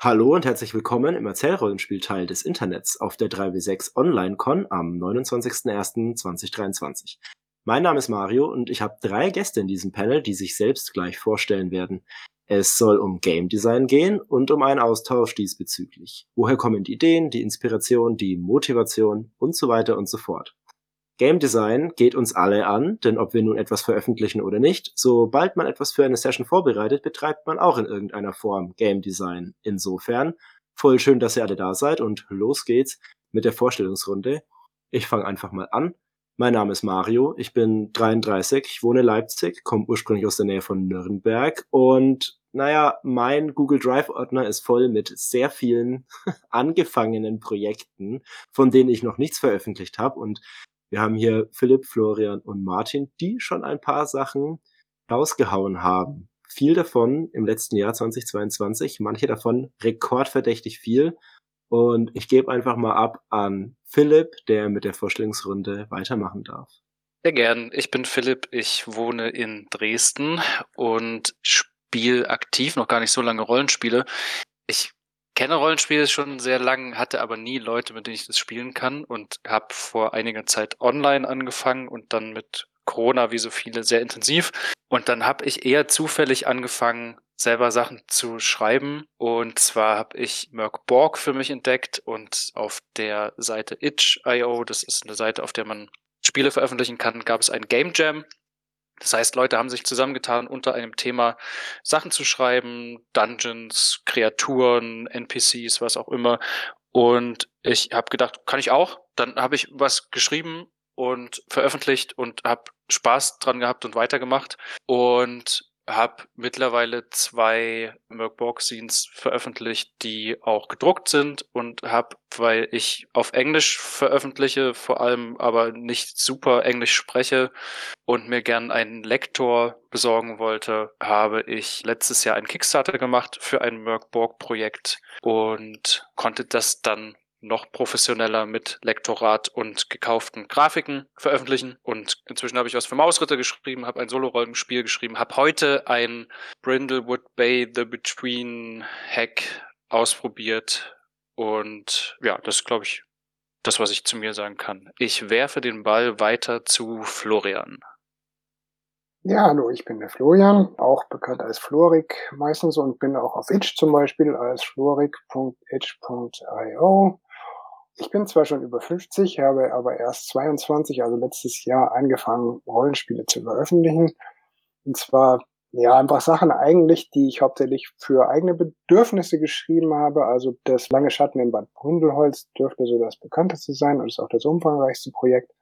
Hallo und herzlich willkommen im Erzählrollenspielteil des Internets auf der 3W6 Online-Con am 29.01.2023. Mein Name ist Mario und ich habe drei Gäste in diesem Panel, die sich selbst gleich vorstellen werden. Es soll um Game Design gehen und um einen Austausch diesbezüglich. Woher kommen die Ideen, die Inspiration, die Motivation und so weiter und so fort. Game Design geht uns alle an, denn ob wir nun etwas veröffentlichen oder nicht, sobald man etwas für eine Session vorbereitet, betreibt man auch in irgendeiner Form Game Design. Insofern, voll schön, dass ihr alle da seid und los geht's mit der Vorstellungsrunde. Ich fange einfach mal an. Mein Name ist Mario, ich bin 33, ich wohne in Leipzig, komme ursprünglich aus der Nähe von Nürnberg und naja, mein Google Drive-Ordner ist voll mit sehr vielen angefangenen Projekten, von denen ich noch nichts veröffentlicht habe und wir haben hier Philipp, Florian und Martin, die schon ein paar Sachen rausgehauen haben. Viel davon im letzten Jahr 2022, manche davon rekordverdächtig viel. Und ich gebe einfach mal ab an Philipp, der mit der Vorstellungsrunde weitermachen darf. Sehr gern. Ich bin Philipp, ich wohne in Dresden und spiele aktiv noch gar nicht so lange Rollenspiele. Ich kenne Rollenspiele schon sehr lang, hatte aber nie Leute, mit denen ich das spielen kann und habe vor einiger Zeit online angefangen und dann mit Corona wie so viele sehr intensiv. Und dann habe ich eher zufällig angefangen, selber Sachen zu schreiben. Und zwar habe ich Merc Borg für mich entdeckt und auf der Seite itch.io, das ist eine Seite, auf der man Spiele veröffentlichen kann, gab es ein Game Jam. Das heißt, Leute haben sich zusammengetan, unter einem Thema Sachen zu schreiben, Dungeons, Kreaturen, NPCs, was auch immer. Und ich habe gedacht, kann ich auch? Dann habe ich was geschrieben und veröffentlicht und habe Spaß dran gehabt und weitergemacht. Und habe mittlerweile zwei Merc-Borg-Scenes veröffentlicht, die auch gedruckt sind und habe, weil ich auf Englisch veröffentliche, vor allem aber nicht super Englisch spreche und mir gern einen Lektor besorgen wollte, habe ich letztes Jahr einen Kickstarter gemacht für ein Merc-Borg-Projekt und konnte das dann noch professioneller mit Lektorat und gekauften Grafiken veröffentlichen. Und inzwischen habe ich was für Mausritter geschrieben, habe ein Solo-Rollenspiel geschrieben, habe heute ein Brindlewood Bay The Between Hack ausprobiert. Und ja, das ist, glaube ich, das, was ich zu mir sagen kann. Ich werfe den Ball weiter zu Florian. Ja, hallo, ich bin der Florian, auch bekannt als Florik meistens und bin auch auf Itch zum Beispiel als florik.itch.io. Ich bin zwar schon über 50, habe aber erst 22, also letztes Jahr angefangen, Rollenspiele zu veröffentlichen. Und zwar, ja, einfach Sachen eigentlich, die ich hauptsächlich für eigene Bedürfnisse geschrieben habe. Also das Lange Schatten in Bad Bründelholz dürfte so das bekannteste sein und ist auch das umfangreichste Projekt.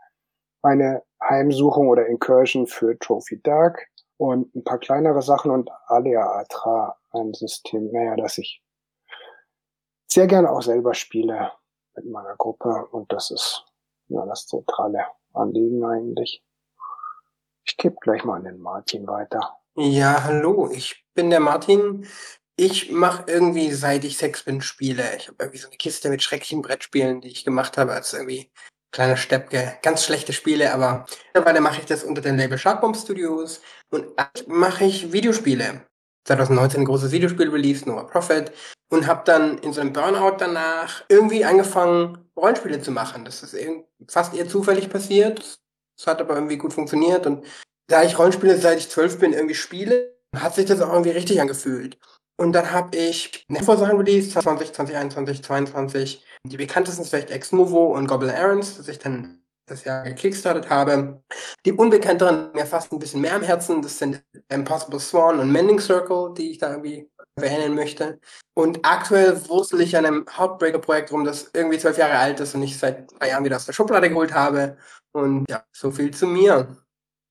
Eine Heimsuchung oder Incursion für Trophy Dark und ein paar kleinere Sachen und Alia Atra, ein System, naja, das ich sehr gerne auch selber spiele mit meiner Gruppe und das ist ja das zentrale Anliegen eigentlich. Ich gebe gleich mal an den Martin weiter. Ja, hallo, ich bin der Martin. Ich mache irgendwie, seit ich sechs bin, Spiele. Ich habe irgendwie so eine Kiste mit schrecklichen Brettspielen, die ich gemacht habe als irgendwie kleiner Steppke. Ganz schlechte Spiele, aber mittlerweile mache ich das unter dem Label Sharkbomb Studios und mache ich Videospiele. 2019 ein großes Videospiel released, Noah Prophet, und habe dann in so einem Burnout danach irgendwie angefangen, Rollenspiele zu machen. Das ist fast eher zufällig passiert. Es hat aber irgendwie gut funktioniert und da ich Rollenspiele seit ich zwölf bin irgendwie spiele, hat sich das auch irgendwie richtig angefühlt. Und dann habe ich Sachen released, 20, 2021, 2022. Die bekanntesten sind vielleicht Ex Novo und Goblin Errands, das ich dann das Jahr gekickstartet habe. Die unbekannteren mir fast ein bisschen mehr am Herzen. Das sind Impossible Swan und Mending Circle, die ich da irgendwie erwähnen möchte. Und aktuell wurstel ich an einem Heartbreaker-Projekt rum, das irgendwie zwölf Jahre alt ist und ich seit drei Jahren wieder aus der Schublade geholt habe. Und ja, so viel zu mir.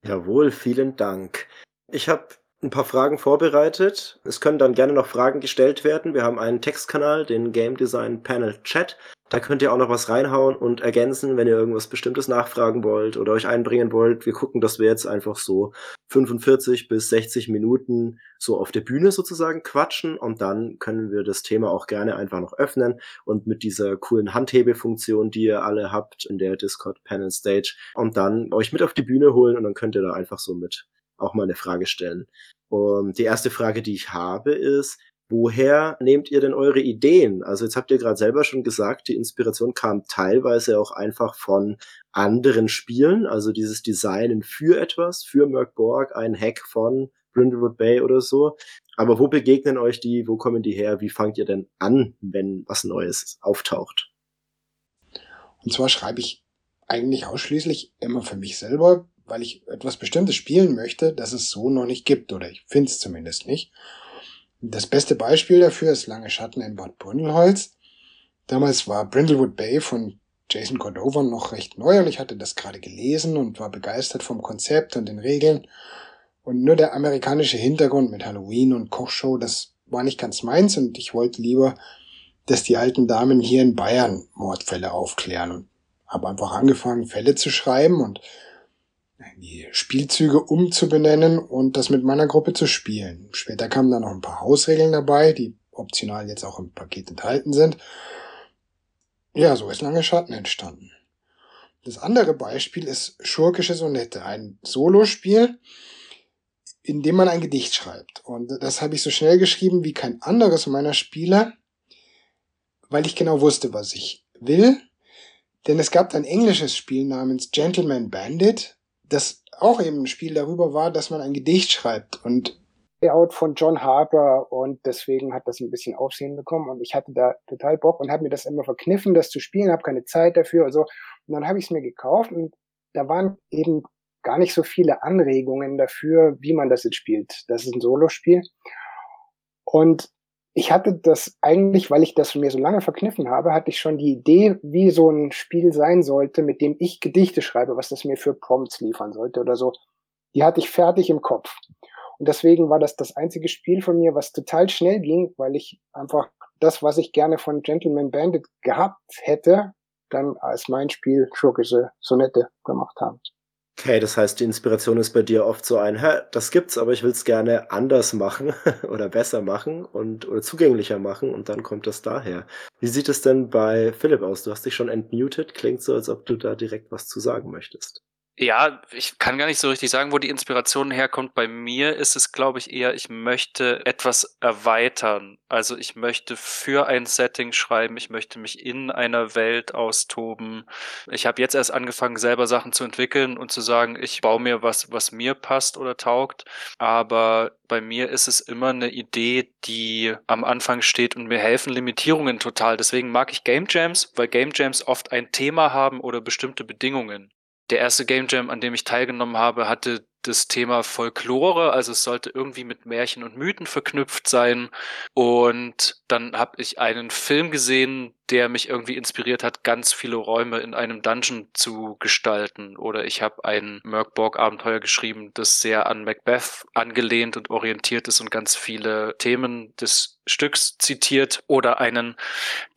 Jawohl, vielen Dank. Ich habe ein paar Fragen vorbereitet. Es können dann gerne noch Fragen gestellt werden. Wir haben einen Textkanal, den Game Design Panel Chat. Da könnt ihr auch noch was reinhauen und ergänzen, wenn ihr irgendwas Bestimmtes nachfragen wollt oder euch einbringen wollt. Wir gucken, dass wir jetzt einfach so 45 bis 60 Minuten so auf der Bühne sozusagen quatschen und dann können wir das Thema auch gerne einfach noch öffnen und mit dieser coolen Handhebefunktion, die ihr alle habt in der Discord Panel Stage und dann euch mit auf die Bühne holen und dann könnt ihr da einfach so mit auch mal eine Frage stellen. Und die erste Frage, die ich habe, ist, Woher nehmt ihr denn eure Ideen? Also jetzt habt ihr gerade selber schon gesagt, die Inspiration kam teilweise auch einfach von anderen Spielen, also dieses Designen für etwas, für Merc Borg, ein Hack von Brindlewood Bay oder so. Aber wo begegnen euch die, wo kommen die her, wie fangt ihr denn an, wenn was Neues auftaucht? Und zwar schreibe ich eigentlich ausschließlich immer für mich selber, weil ich etwas Bestimmtes spielen möchte, das es so noch nicht gibt, oder ich finde es zumindest nicht. Das beste Beispiel dafür ist Lange Schatten in Bad Bründelholz. Damals war Brindlewood Bay von Jason Cordova noch recht neu und ich hatte das gerade gelesen und war begeistert vom Konzept und den Regeln. Und nur der amerikanische Hintergrund mit Halloween und Kochshow, das war nicht ganz meins und ich wollte lieber, dass die alten Damen hier in Bayern Mordfälle aufklären und habe einfach angefangen, Fälle zu schreiben und die Spielzüge umzubenennen und das mit meiner Gruppe zu spielen. Später kamen dann noch ein paar Hausregeln dabei, die optional jetzt auch im Paket enthalten sind. Ja, so ist Lange Schatten entstanden. Das andere Beispiel ist Schurkische Sonette, ein Solospiel, in dem man ein Gedicht schreibt. Und das habe ich so schnell geschrieben wie kein anderes meiner Spiele, weil ich genau wusste, was ich will. Denn es gab ein englisches Spiel namens Gentleman Bandit, das auch eben ein Spiel darüber war, dass man ein Gedicht schreibt. Und Layout von John Harper und deswegen hat das ein bisschen Aufsehen bekommen und ich hatte da total Bock und habe mir das immer verkniffen, das zu spielen, habe keine Zeit dafür, also und dann habe ich es mir gekauft und da waren eben gar nicht so viele Anregungen dafür, wie man das jetzt spielt. Das ist ein Solospiel. Und ich hatte das eigentlich, weil ich das mir so lange verkniffen habe, hatte ich schon die Idee, wie so ein Spiel sein sollte, mit dem ich Gedichte schreibe, was das mir für Prompts liefern sollte oder so. Die hatte ich fertig im Kopf. Und deswegen war das das einzige Spiel von mir, was total schnell ging, weil ich einfach das, was ich gerne von Gentleman Bandit gehabt hätte, dann als mein Spiel schurkische Sonette gemacht habe. Okay, das heißt, die Inspiration ist bei dir oft so ein, hä, das gibt's, aber ich will's gerne anders machen oder besser machen und oder zugänglicher machen und dann kommt das daher. Wie sieht es denn bei Philipp aus? Du hast dich schon entmutet, klingt so, als ob du da direkt was zu sagen möchtest. Ja, ich kann gar nicht so richtig sagen, wo die Inspiration herkommt. Bei mir ist es, glaube ich, eher, ich möchte etwas erweitern. Also ich möchte für ein Setting schreiben, ich möchte mich in einer Welt austoben. Ich habe jetzt erst angefangen, selber Sachen zu entwickeln und zu sagen, ich baue mir was, was mir passt oder taugt. Aber bei mir ist es immer eine Idee, die am Anfang steht und mir helfen Limitierungen total. Deswegen mag ich Game Jams, weil Game Jams oft ein Thema haben oder bestimmte Bedingungen. Der erste Game Jam, an dem ich teilgenommen habe, hatte das Thema Folklore, also es sollte irgendwie mit Märchen und Mythen verknüpft sein. Und dann habe ich einen Film gesehen, der mich irgendwie inspiriert hat, ganz viele Räume in einem Dungeon zu gestalten. Oder ich habe ein Merkborg-Abenteuer geschrieben, das sehr an Macbeth angelehnt und orientiert ist und ganz viele Themen des Stücks zitiert. Oder einen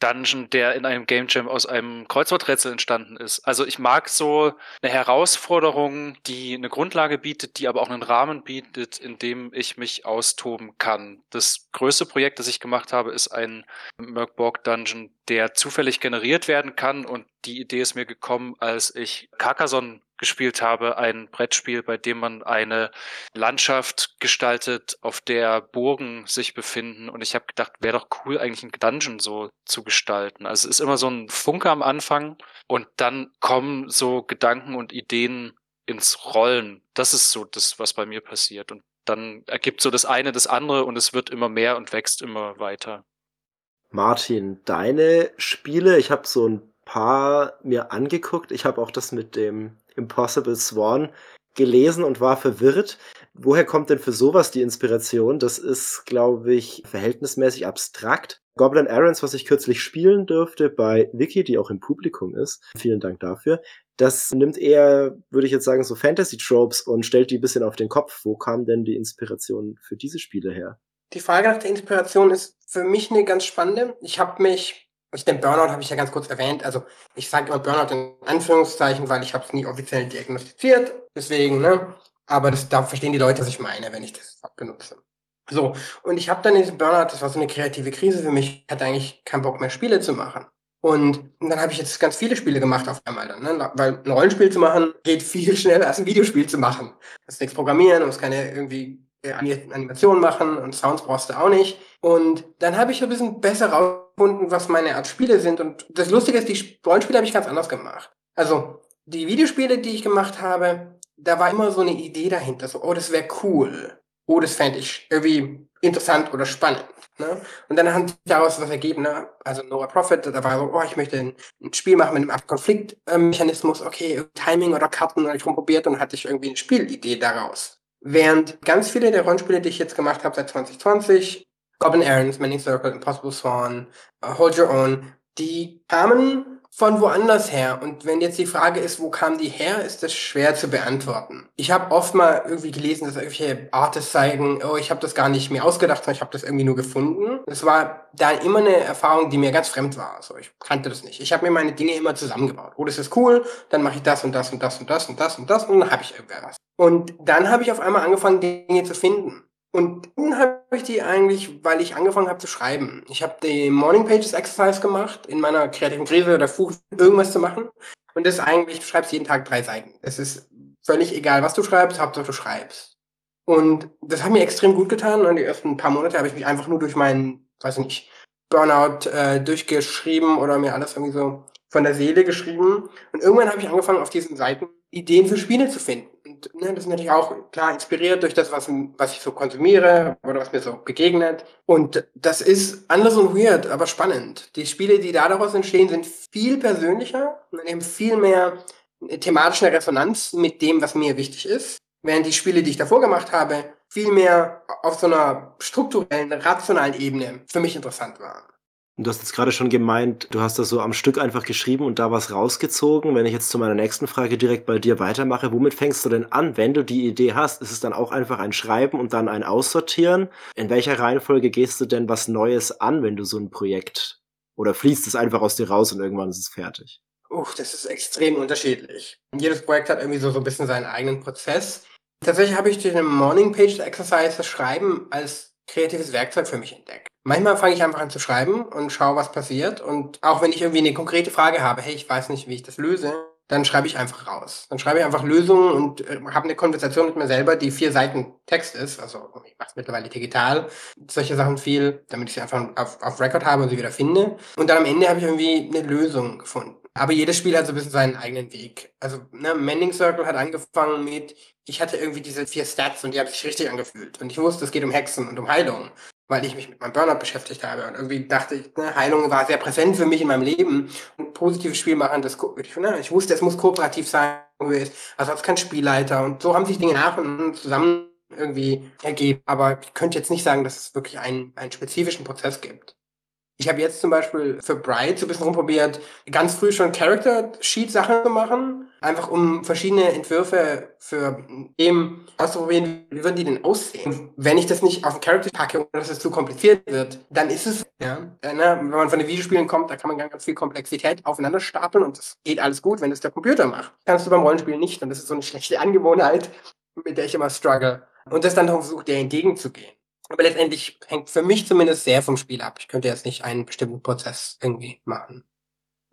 Dungeon, der in einem Game Jam aus einem Kreuzworträtsel entstanden ist. Also ich mag so eine Herausforderung, die eine Grundlage bietet, die aber auch einen Rahmen bietet, in dem ich mich austoben kann. Das größte Projekt, das ich gemacht habe, ist ein Merkborg Dungeon, der zufällig generiert werden kann. Und die Idee ist mir gekommen, als ich Carcassonne gespielt habe, ein Brettspiel, bei dem man eine Landschaft gestaltet, auf der Burgen sich befinden. Und ich habe gedacht, wäre doch cool, eigentlich ein Dungeon so zu gestalten. Also es ist immer so ein Funke am Anfang und dann kommen so Gedanken und Ideen ins Rollen. Das ist so das, was bei mir passiert. Und dann ergibt so das eine das andere und es wird immer mehr und wächst immer weiter. Martin, deine Spiele, ich habe so ein paar mir angeguckt. Ich habe auch das mit dem Impossible Swan gelesen und war verwirrt. Woher kommt denn für sowas die Inspiration? Das ist, glaube ich, verhältnismäßig abstrakt. Goblin Errands, was ich kürzlich spielen durfte bei Vicky, die auch im Publikum ist. Vielen Dank dafür. Das nimmt eher, würde ich jetzt sagen, so Fantasy-Tropes und stellt die ein bisschen auf den Kopf. Wo kam denn die Inspiration für diese Spiele her? Die Frage nach der Inspiration ist für mich eine ganz spannende. Ich habe mich, ich den Burnout habe ich ja ganz kurz erwähnt. Also ich sage immer Burnout in Anführungszeichen, weil ich habe es nie offiziell diagnostiziert. Deswegen, ne? Aber das, da verstehen die Leute, was ich meine, wenn ich das benutze. So, und ich habe dann in diesem Burnout, das war so eine kreative Krise für mich, ich hatte eigentlich keinen Bock mehr Spiele zu machen. Und dann habe ich jetzt ganz viele Spiele gemacht auf einmal dann, ne? weil ein Rollenspiel zu machen geht viel schneller als ein Videospiel zu machen. Das ist nichts programmieren, du musst keine irgendwie äh, Animationen machen und Sounds brauchst du auch nicht. Und dann habe ich ein bisschen besser rausgefunden, was meine Art Spiele sind. Und das Lustige ist, die Rollenspiele habe ich ganz anders gemacht. Also die Videospiele, die ich gemacht habe, da war immer so eine Idee dahinter. So, oh, das wäre cool. Oh, das fände ich irgendwie interessant oder spannend. Ne? Und dann haben sich daraus was ergeben. Ne? Also Nora Profit, da war so, oh, ich möchte ein, ein Spiel machen mit einem Konfliktmechanismus. Okay, Timing oder Karten habe ich rumprobiert und hatte ich irgendwie eine Spielidee daraus. Während ganz viele der Rollenspiele, die ich jetzt gemacht habe seit 2020, Goblin Errands, Mending Circle, Impossible Swan, uh, Hold Your Own, die kamen von woanders her. Und wenn jetzt die Frage ist, wo kamen die her, ist das schwer zu beantworten. Ich habe oft mal irgendwie gelesen, dass irgendwelche Artists zeigen, oh, ich habe das gar nicht mehr ausgedacht, sondern ich habe das irgendwie nur gefunden. Das war da immer eine Erfahrung, die mir ganz fremd war. Also ich kannte das nicht. Ich habe mir meine Dinge immer zusammengebaut. Oh, das ist cool, dann mache ich das und das und das und das und das und das und dann habe ich irgendwas. Und dann habe ich auf einmal angefangen, Dinge zu finden. Und dann habe ich die eigentlich, weil ich angefangen habe zu schreiben. Ich habe die Morning Pages Exercise gemacht, in meiner kreativen Krise oder Fuch irgendwas zu machen. Und das ist eigentlich, du schreibst jeden Tag drei Seiten. Es ist völlig egal, was du schreibst, Hauptsache du schreibst. Und das hat mir extrem gut getan. Und die ersten paar Monate habe ich mich einfach nur durch meinen, weiß nicht, Burnout äh, durchgeschrieben oder mir alles irgendwie so von der Seele geschrieben. Und irgendwann habe ich angefangen, auf diesen Seiten Ideen für Spiele zu finden. Und ne, das ist natürlich auch klar inspiriert durch das, was, was ich so konsumiere oder was mir so begegnet. Und das ist anders und weird, aber spannend. Die Spiele, die da daraus entstehen, sind viel persönlicher und haben viel mehr thematische Resonanz mit dem, was mir wichtig ist. Während die Spiele, die ich davor gemacht habe, viel mehr auf so einer strukturellen, rationalen Ebene für mich interessant waren. Und du hast jetzt gerade schon gemeint, du hast das so am Stück einfach geschrieben und da was rausgezogen. Wenn ich jetzt zu meiner nächsten Frage direkt bei dir weitermache, womit fängst du denn an, wenn du die Idee hast? Ist es dann auch einfach ein Schreiben und dann ein Aussortieren? In welcher Reihenfolge gehst du denn was Neues an, wenn du so ein Projekt oder fließt es einfach aus dir raus und irgendwann ist es fertig? Uff, das ist extrem unterschiedlich. Jedes Projekt hat irgendwie so, so ein bisschen seinen eigenen Prozess. Tatsächlich habe ich den Morning Page Exercise, das Schreiben, als kreatives Werkzeug für mich entdeckt. Manchmal fange ich einfach an zu schreiben und schaue, was passiert. Und auch wenn ich irgendwie eine konkrete Frage habe, hey, ich weiß nicht, wie ich das löse, dann schreibe ich einfach raus. Dann schreibe ich einfach Lösungen und äh, habe eine Konversation mit mir selber, die vier Seiten Text ist. Also ich mache es mittlerweile digital. Solche Sachen viel, damit ich sie einfach auf, auf Record habe und sie wieder finde. Und dann am Ende habe ich irgendwie eine Lösung gefunden. Aber jedes Spiel hat so ein bisschen seinen eigenen Weg. Also, ne, Mending Circle hat angefangen mit, ich hatte irgendwie diese vier Stats und die haben sich richtig angefühlt. Und ich wusste, es geht um Hexen und um Heilung weil ich mich mit meinem Burnout beschäftigt habe. Und irgendwie dachte ich, ne, Heilung war sehr präsent für mich in meinem Leben. Und positives Spiel machen, das, ne, ich wusste, es muss kooperativ sein. Also als kein Spielleiter. Und so haben sich Dinge nach und zusammen irgendwie ergeben. Aber ich könnte jetzt nicht sagen, dass es wirklich einen, einen spezifischen Prozess gibt. Ich habe jetzt zum Beispiel für Bright so ein bisschen rumprobiert, ganz früh schon Character-Sheet-Sachen zu machen, einfach um verschiedene Entwürfe für eben auszuprobieren, wie würden die denn aussehen. Wenn ich das nicht auf den Character packe und dass es zu kompliziert wird, dann ist es, ja, äh, ne, wenn man von den Videospielen kommt, da kann man ganz viel Komplexität aufeinander stapeln und das geht alles gut, wenn es der Computer macht. Kannst du beim Rollenspiel nicht das ist so eine schlechte Angewohnheit, mit der ich immer struggle. Und das dann versucht, der entgegenzugehen. Aber letztendlich hängt für mich zumindest sehr vom Spiel ab. Ich könnte jetzt nicht einen bestimmten Prozess irgendwie machen.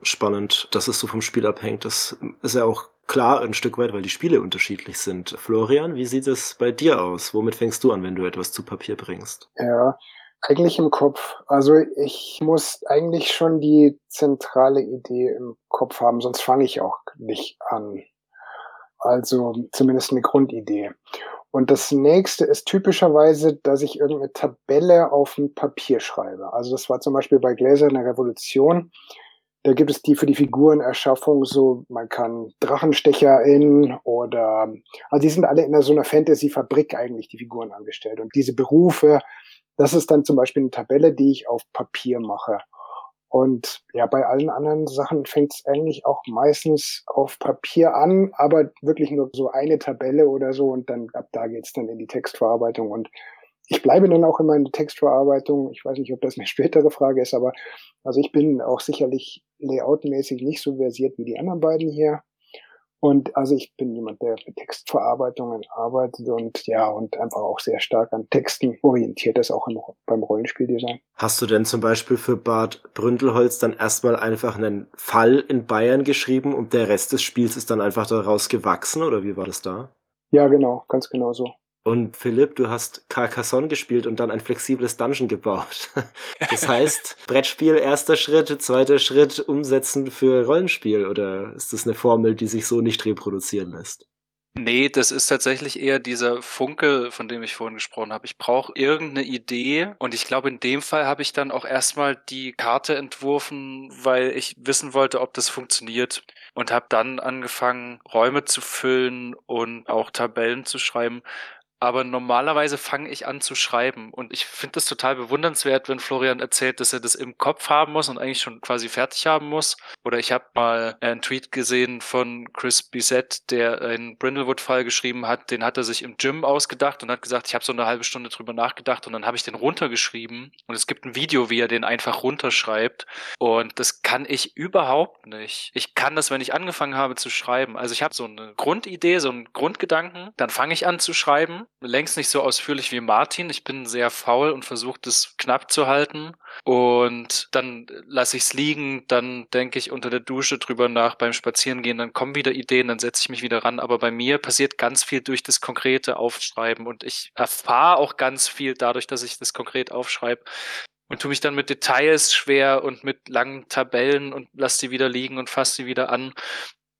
Spannend, dass es so vom Spiel abhängt. Das ist ja auch klar ein Stück weit, weil die Spiele unterschiedlich sind. Florian, wie sieht es bei dir aus? Womit fängst du an, wenn du etwas zu Papier bringst? Ja, eigentlich im Kopf. Also ich muss eigentlich schon die zentrale Idee im Kopf haben, sonst fange ich auch nicht an. Also zumindest eine Grundidee. Und das nächste ist typischerweise, dass ich irgendeine Tabelle auf ein Papier schreibe. Also das war zum Beispiel bei Gläser in der Revolution. Da gibt es die für die Figurenerschaffung so, man kann Drachenstecher in oder, also die sind alle in so einer Fantasy-Fabrik eigentlich, die Figuren angestellt. Und diese Berufe, das ist dann zum Beispiel eine Tabelle, die ich auf Papier mache. Und ja, bei allen anderen Sachen fängt es eigentlich auch meistens auf Papier an, aber wirklich nur so eine Tabelle oder so und dann ab da geht's dann in die Textverarbeitung. Und ich bleibe dann auch immer in der Textverarbeitung. Ich weiß nicht, ob das eine spätere Frage ist, aber also ich bin auch sicherlich layoutmäßig nicht so versiert wie die anderen beiden hier. Und also ich bin jemand, der mit Textverarbeitungen arbeitet und ja, und einfach auch sehr stark an Texten orientiert ist, auch im, beim Rollenspieldesign. Hast du denn zum Beispiel für Bad Bründelholz dann erstmal einfach einen Fall in Bayern geschrieben und der Rest des Spiels ist dann einfach daraus gewachsen oder wie war das da? Ja, genau, ganz genau so. Und Philipp, du hast Carcassonne gespielt und dann ein flexibles Dungeon gebaut. Das heißt, Brettspiel, erster Schritt, zweiter Schritt, umsetzen für Rollenspiel. Oder ist das eine Formel, die sich so nicht reproduzieren lässt? Nee, das ist tatsächlich eher dieser Funke, von dem ich vorhin gesprochen habe. Ich brauche irgendeine Idee und ich glaube, in dem Fall habe ich dann auch erstmal die Karte entworfen, weil ich wissen wollte, ob das funktioniert und habe dann angefangen, Räume zu füllen und auch Tabellen zu schreiben. Aber normalerweise fange ich an zu schreiben. Und ich finde das total bewundernswert, wenn Florian erzählt, dass er das im Kopf haben muss und eigentlich schon quasi fertig haben muss. Oder ich habe mal einen Tweet gesehen von Chris Bissett, der einen Brindlewood-Fall geschrieben hat. Den hat er sich im Gym ausgedacht und hat gesagt, ich habe so eine halbe Stunde drüber nachgedacht und dann habe ich den runtergeschrieben. Und es gibt ein Video, wie er den einfach runterschreibt. Und das kann ich überhaupt nicht. Ich kann das, wenn ich angefangen habe zu schreiben. Also ich habe so eine Grundidee, so einen Grundgedanken. Dann fange ich an zu schreiben längst nicht so ausführlich wie Martin. Ich bin sehr faul und versuche das knapp zu halten. Und dann lasse ich es liegen, dann denke ich unter der Dusche drüber nach beim Spazierengehen, dann kommen wieder Ideen, dann setze ich mich wieder ran. Aber bei mir passiert ganz viel durch das konkrete Aufschreiben und ich erfahre auch ganz viel dadurch, dass ich das konkret aufschreibe und tue mich dann mit Details schwer und mit langen Tabellen und lass die wieder liegen und fasse sie wieder an.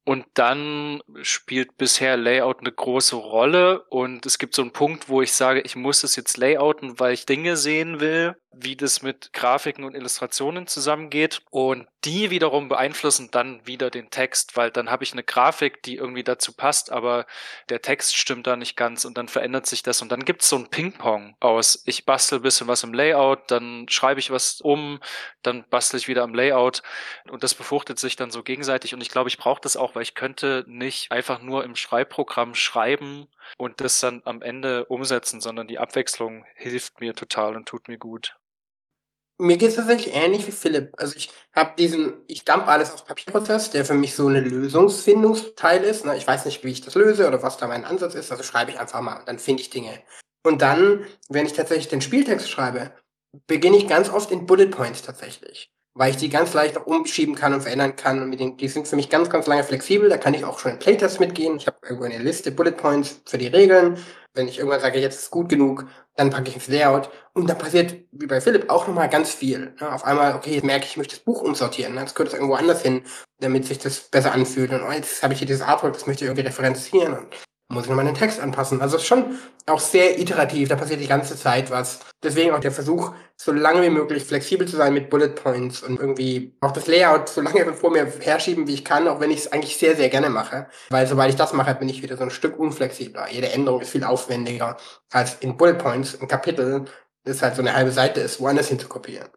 Und dann spielt bisher Layout eine große Rolle und es gibt so einen Punkt, wo ich sage, ich muss es jetzt layouten, weil ich Dinge sehen will, wie das mit Grafiken und Illustrationen zusammengeht. Und die wiederum beeinflussen dann wieder den Text, weil dann habe ich eine Grafik, die irgendwie dazu passt, aber der Text stimmt da nicht ganz und dann verändert sich das. Und dann gibt es so ein Ping-Pong aus, ich bastel ein bisschen was im Layout, dann schreibe ich was um, dann bastel ich wieder am Layout und das befruchtet sich dann so gegenseitig. Und ich glaube, ich brauche das auch, weil ich könnte nicht einfach nur im Schreibprogramm schreiben und das dann am Ende umsetzen, sondern die Abwechslung hilft mir total und tut mir gut. Mir geht es tatsächlich ähnlich wie Philipp. Also ich habe diesen, ich dump alles auf Papierprozess, der für mich so eine Lösungsfindungsteil ist. Ne? Ich weiß nicht, wie ich das löse oder was da mein Ansatz ist, also schreibe ich einfach mal dann finde ich Dinge. Und dann, wenn ich tatsächlich den Spieltext schreibe, beginne ich ganz oft in Bullet Points tatsächlich. Weil ich die ganz leicht auch umschieben kann und verändern kann. Und mit den, die sind für mich ganz, ganz lange flexibel. Da kann ich auch schon in Playtests mitgehen. Ich habe irgendwo eine Liste Bullet Points für die Regeln. Wenn ich irgendwann sage, jetzt ist gut genug, dann packe ich ins Layout und da passiert, wie bei Philipp, auch nochmal ganz viel. Ne? Auf einmal, okay, jetzt merke ich, ich möchte das Buch umsortieren, jetzt gehört es irgendwo anders hin, damit sich das besser anfühlt. Und oh, jetzt habe ich hier dieses Artwork, das möchte ich irgendwie referenzieren. Und muss ich nochmal den Text anpassen. Also schon auch sehr iterativ, da passiert die ganze Zeit was. Deswegen auch der Versuch, so lange wie möglich flexibel zu sein mit Bullet Points und irgendwie auch das Layout so lange vor mir herschieben, wie ich kann, auch wenn ich es eigentlich sehr, sehr gerne mache. Weil sobald ich das mache, bin ich wieder so ein Stück unflexibler. Jede Änderung ist viel aufwendiger als in Bullet Points, ein Kapitel, das halt so eine halbe Seite ist, woanders hin zu kopieren.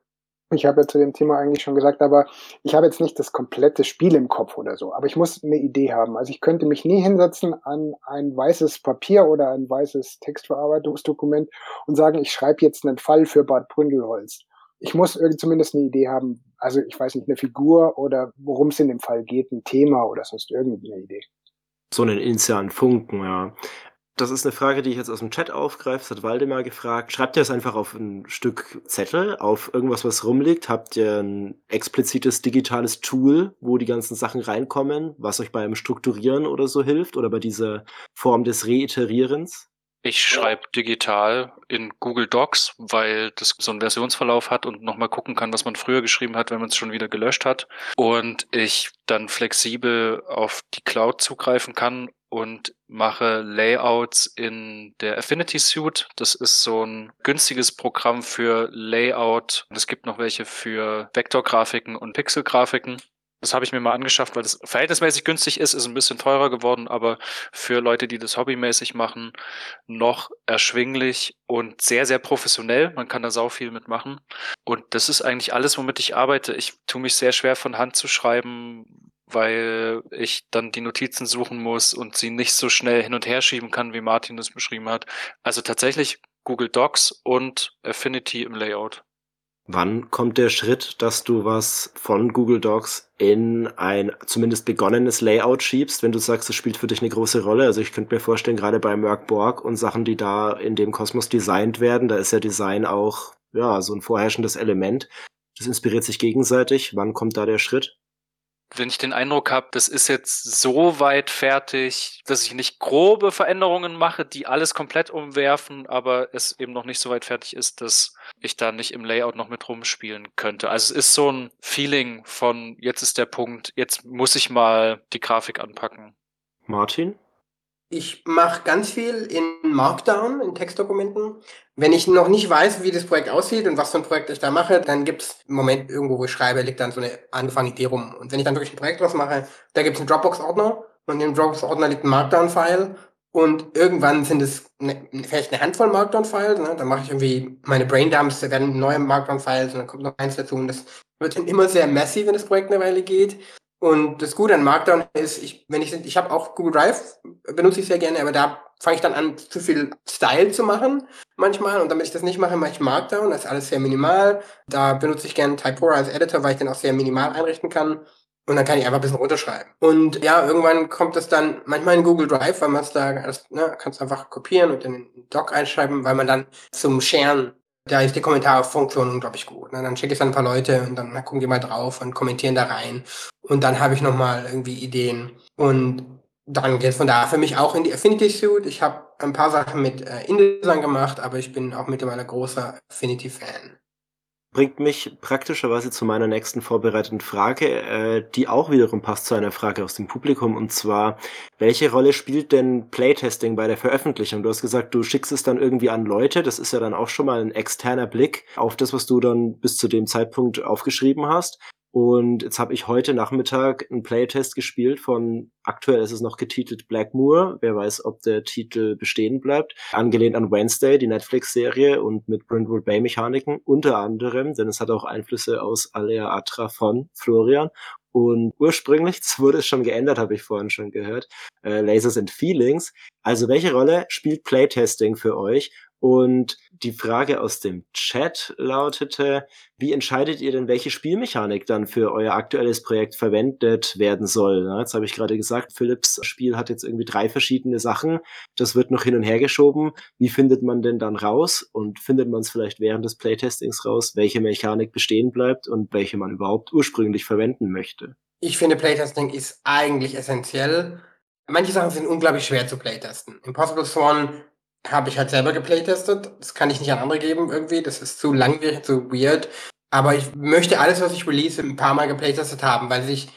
Ich habe ja zu dem Thema eigentlich schon gesagt, aber ich habe jetzt nicht das komplette Spiel im Kopf oder so. Aber ich muss eine Idee haben. Also ich könnte mich nie hinsetzen an ein weißes Papier oder ein weißes Textverarbeitungsdokument und sagen, ich schreibe jetzt einen Fall für Bad Bründelholz. Ich muss irgendwie zumindest eine Idee haben. Also ich weiß nicht, eine Figur oder worum es in dem Fall geht, ein Thema oder sonst irgendeine Idee. So einen initialen Funken, ja. Das ist eine Frage, die ich jetzt aus dem Chat aufgreife. Das hat Waldemar gefragt. Schreibt ihr es einfach auf ein Stück Zettel, auf irgendwas, was rumliegt? Habt ihr ein explizites digitales Tool, wo die ganzen Sachen reinkommen, was euch beim Strukturieren oder so hilft oder bei dieser Form des Reiterierens? Ich schreibe digital in Google Docs, weil das so einen Versionsverlauf hat und nochmal gucken kann, was man früher geschrieben hat, wenn man es schon wieder gelöscht hat. Und ich dann flexibel auf die Cloud zugreifen kann und mache Layouts in der Affinity Suite. Das ist so ein günstiges Programm für Layout. Und es gibt noch welche für Vektorgrafiken und Pixelgrafiken. Das habe ich mir mal angeschafft, weil das verhältnismäßig günstig ist, ist ein bisschen teurer geworden, aber für Leute, die das hobbymäßig machen, noch erschwinglich und sehr, sehr professionell. Man kann da sau viel mitmachen. Und das ist eigentlich alles, womit ich arbeite. Ich tue mich sehr schwer von Hand zu schreiben, weil ich dann die Notizen suchen muss und sie nicht so schnell hin und her schieben kann, wie Martin das beschrieben hat. Also tatsächlich Google Docs und Affinity im Layout. Wann kommt der Schritt, dass du was von Google Docs in ein zumindest begonnenes Layout schiebst, wenn du sagst, es spielt für dich eine große Rolle? Also ich könnte mir vorstellen, gerade bei Merck Borg und Sachen, die da in dem Kosmos designt werden, da ist ja Design auch ja so ein vorherrschendes Element. Das inspiriert sich gegenseitig. Wann kommt da der Schritt? Wenn ich den Eindruck habe, das ist jetzt so weit fertig, dass ich nicht grobe Veränderungen mache, die alles komplett umwerfen, aber es eben noch nicht so weit fertig ist, dass ich da nicht im Layout noch mit rumspielen könnte. Also es ist so ein Feeling von, jetzt ist der Punkt, jetzt muss ich mal die Grafik anpacken. Martin? Ich mache ganz viel in Markdown, in Textdokumenten. Wenn ich noch nicht weiß, wie das Projekt aussieht und was für ein Projekt ich da mache, dann gibt es im Moment irgendwo, wo ich schreibe, liegt dann so eine angefangene Idee rum. Und wenn ich dann wirklich ein Projekt draus mache, da gibt es einen Dropbox-Ordner und in dem Dropbox-Ordner liegt ein Markdown-File und irgendwann sind es ne, vielleicht eine Handvoll Markdown-Files. Ne? Dann mache ich irgendwie meine Braindumps, da werden neue Markdown-Files und dann kommt noch eins dazu. Und das wird dann immer sehr messy, wenn das Projekt eine Weile geht. Und das Gute an Markdown ist, ich, wenn ich, ich habe auch Google Drive, benutze ich sehr gerne, aber da fange ich dann an, zu viel Style zu machen manchmal. Und damit ich das nicht mache, mache ich Markdown. Das ist alles sehr minimal. Da benutze ich gerne Typora als Editor, weil ich den auch sehr minimal einrichten kann. Und dann kann ich einfach ein bisschen runterschreiben. Und ja, irgendwann kommt das dann manchmal in Google Drive, weil man es da, ne, kannst einfach kopieren und in den Doc einschreiben, weil man dann zum Sharen da ist die Kommentarfunktion unglaublich gut. Ne? Dann schicke ich es an ein paar Leute und dann gucken die mal drauf und kommentieren da rein. Und dann habe ich nochmal irgendwie Ideen. Und dann geht es von da für mich auch in die Affinity Suite. Ich habe ein paar Sachen mit äh, InDesign gemacht, aber ich bin auch mittlerweile großer Affinity-Fan bringt mich praktischerweise zu meiner nächsten vorbereiteten Frage, äh, die auch wiederum passt zu einer Frage aus dem Publikum, und zwar, welche Rolle spielt denn Playtesting bei der Veröffentlichung? Du hast gesagt, du schickst es dann irgendwie an Leute, das ist ja dann auch schon mal ein externer Blick auf das, was du dann bis zu dem Zeitpunkt aufgeschrieben hast. Und jetzt habe ich heute Nachmittag einen Playtest gespielt von, aktuell ist es noch getitelt Black Moor. Wer weiß, ob der Titel bestehen bleibt. Angelehnt an Wednesday, die Netflix-Serie und mit Brentwood Bay-Mechaniken unter anderem, denn es hat auch Einflüsse aus Alea Atra von Florian. Und ursprünglich, das wurde es schon geändert, habe ich vorhin schon gehört, äh, Lasers and Feelings. Also welche Rolle spielt Playtesting für euch? Und die Frage aus dem Chat lautete, wie entscheidet ihr denn, welche Spielmechanik dann für euer aktuelles Projekt verwendet werden soll? jetzt habe ich gerade gesagt, Philips Spiel hat jetzt irgendwie drei verschiedene Sachen. Das wird noch hin und her geschoben. Wie findet man denn dann raus? Und findet man es vielleicht während des Playtestings raus, welche Mechanik bestehen bleibt und welche man überhaupt ursprünglich verwenden möchte? Ich finde, Playtesting ist eigentlich essentiell. Manche Sachen sind unglaublich schwer zu playtesten. Impossible Swan habe ich halt selber geplaytestet. Das kann ich nicht an andere geben irgendwie. Das ist zu langwierig, zu weird. Aber ich möchte alles, was ich release, ein paar Mal geplaytestet haben, weil sich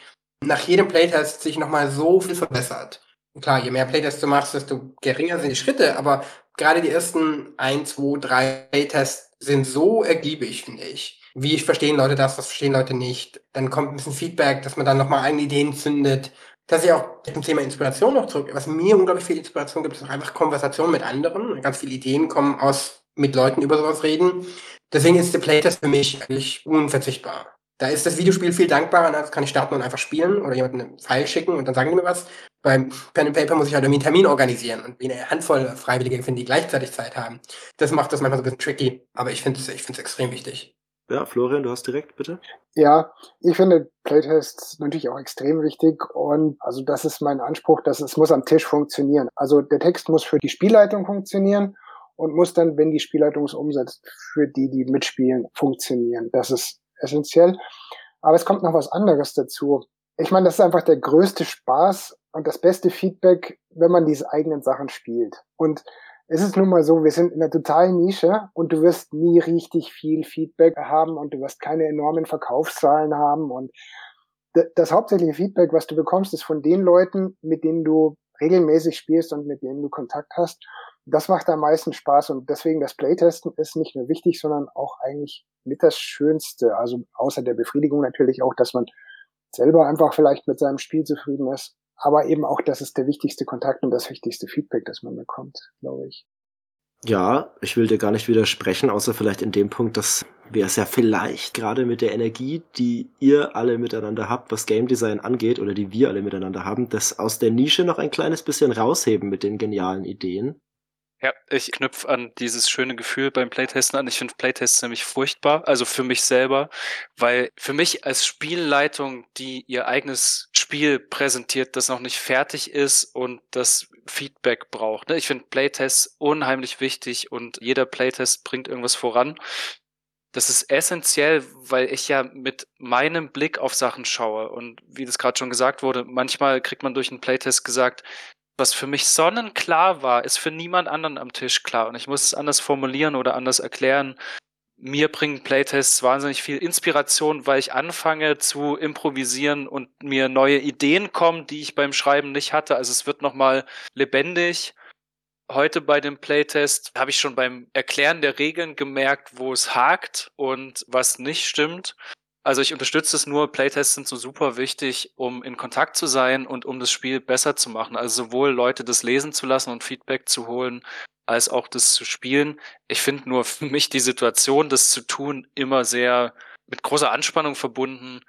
nach jedem Playtest sich nochmal so viel verbessert. klar, je mehr Playtests du machst, desto geringer sind die Schritte, aber gerade die ersten ein, zwei, drei Playtests sind so ergiebig, finde ich. Wie verstehen Leute das, was verstehen Leute nicht. Dann kommt ein bisschen Feedback, dass man dann nochmal eigene Ideen zündet dass ich auch zum Thema Inspiration noch zurück, was mir unglaublich viel Inspiration gibt, ist auch einfach Konversation mit anderen. Ganz viele Ideen kommen aus, mit Leuten über sowas reden. Deswegen ist der Playtest für mich eigentlich unverzichtbar. Da ist das Videospiel viel dankbarer, das kann ich starten und einfach spielen oder jemanden einen Pfeil schicken und dann sagen die mir was. Beim Pen and Paper muss ich halt irgendwie einen Termin organisieren und eine Handvoll Freiwillige finden, die gleichzeitig Zeit haben. Das macht das manchmal so ein bisschen tricky, aber ich finde es ich find's extrem wichtig. Ja, Florian, du hast direkt, bitte. Ja, ich finde Playtests natürlich auch extrem wichtig und also das ist mein Anspruch, dass es muss am Tisch funktionieren. Also der Text muss für die Spielleitung funktionieren und muss dann, wenn die Spielleitung es umsetzt, für die, die mitspielen, funktionieren. Das ist essentiell. Aber es kommt noch was anderes dazu. Ich meine, das ist einfach der größte Spaß und das beste Feedback, wenn man diese eigenen Sachen spielt. Und es ist nun mal so, wir sind in einer totalen Nische und du wirst nie richtig viel Feedback haben und du wirst keine enormen Verkaufszahlen haben und das hauptsächliche Feedback, was du bekommst, ist von den Leuten, mit denen du regelmäßig spielst und mit denen du Kontakt hast. Das macht am meisten Spaß und deswegen das Playtesten ist nicht nur wichtig, sondern auch eigentlich mit das Schönste. Also außer der Befriedigung natürlich auch, dass man selber einfach vielleicht mit seinem Spiel zufrieden ist aber eben auch, das ist der wichtigste Kontakt und das wichtigste Feedback, das man bekommt, glaube ich. Ja, ich will dir gar nicht widersprechen, außer vielleicht in dem Punkt, dass wir es ja vielleicht gerade mit der Energie, die ihr alle miteinander habt, was Game Design angeht, oder die wir alle miteinander haben, das aus der Nische noch ein kleines bisschen rausheben mit den genialen Ideen. Ja, ich knüpfe an dieses schöne Gefühl beim Playtesten an. Ich finde Playtests nämlich furchtbar, also für mich selber, weil für mich als Spielleitung, die ihr eigenes Spiel präsentiert, das noch nicht fertig ist und das Feedback braucht. Ne? Ich finde Playtests unheimlich wichtig und jeder Playtest bringt irgendwas voran. das ist essentiell, weil ich ja mit meinem Blick auf Sachen schaue. Und wie das gerade schon gesagt wurde, manchmal kriegt man durch einen Playtest gesagt, was für mich sonnenklar war, ist für niemand anderen am Tisch klar. Und ich muss es anders formulieren oder anders erklären. Mir bringen Playtests wahnsinnig viel Inspiration, weil ich anfange zu improvisieren und mir neue Ideen kommen, die ich beim Schreiben nicht hatte. Also es wird nochmal lebendig heute bei dem Playtest habe ich schon beim Erklären der Regeln gemerkt, wo es hakt und was nicht stimmt. Also ich unterstütze es nur, Playtests sind so super wichtig, um in Kontakt zu sein und um das Spiel besser zu machen. Also sowohl Leute das lesen zu lassen und Feedback zu holen, als auch das zu spielen. Ich finde nur für mich die Situation, das zu tun, immer sehr mit großer Anspannung verbunden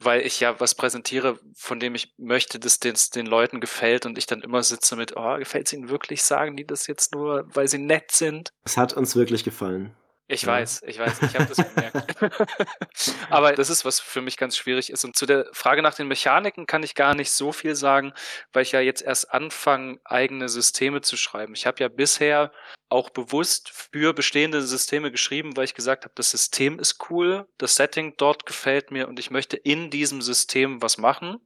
weil ich ja was präsentiere, von dem ich möchte, dass es den Leuten gefällt und ich dann immer sitze mit, oh, gefällt es ihnen wirklich? Sagen die das jetzt nur, weil sie nett sind? Es hat uns wirklich gefallen. Ich weiß, ich weiß, ich habe das gemerkt. Aber das ist, was für mich ganz schwierig ist. Und zu der Frage nach den Mechaniken kann ich gar nicht so viel sagen, weil ich ja jetzt erst anfange, eigene Systeme zu schreiben. Ich habe ja bisher auch bewusst für bestehende Systeme geschrieben, weil ich gesagt habe, das System ist cool, das Setting dort gefällt mir und ich möchte in diesem System was machen.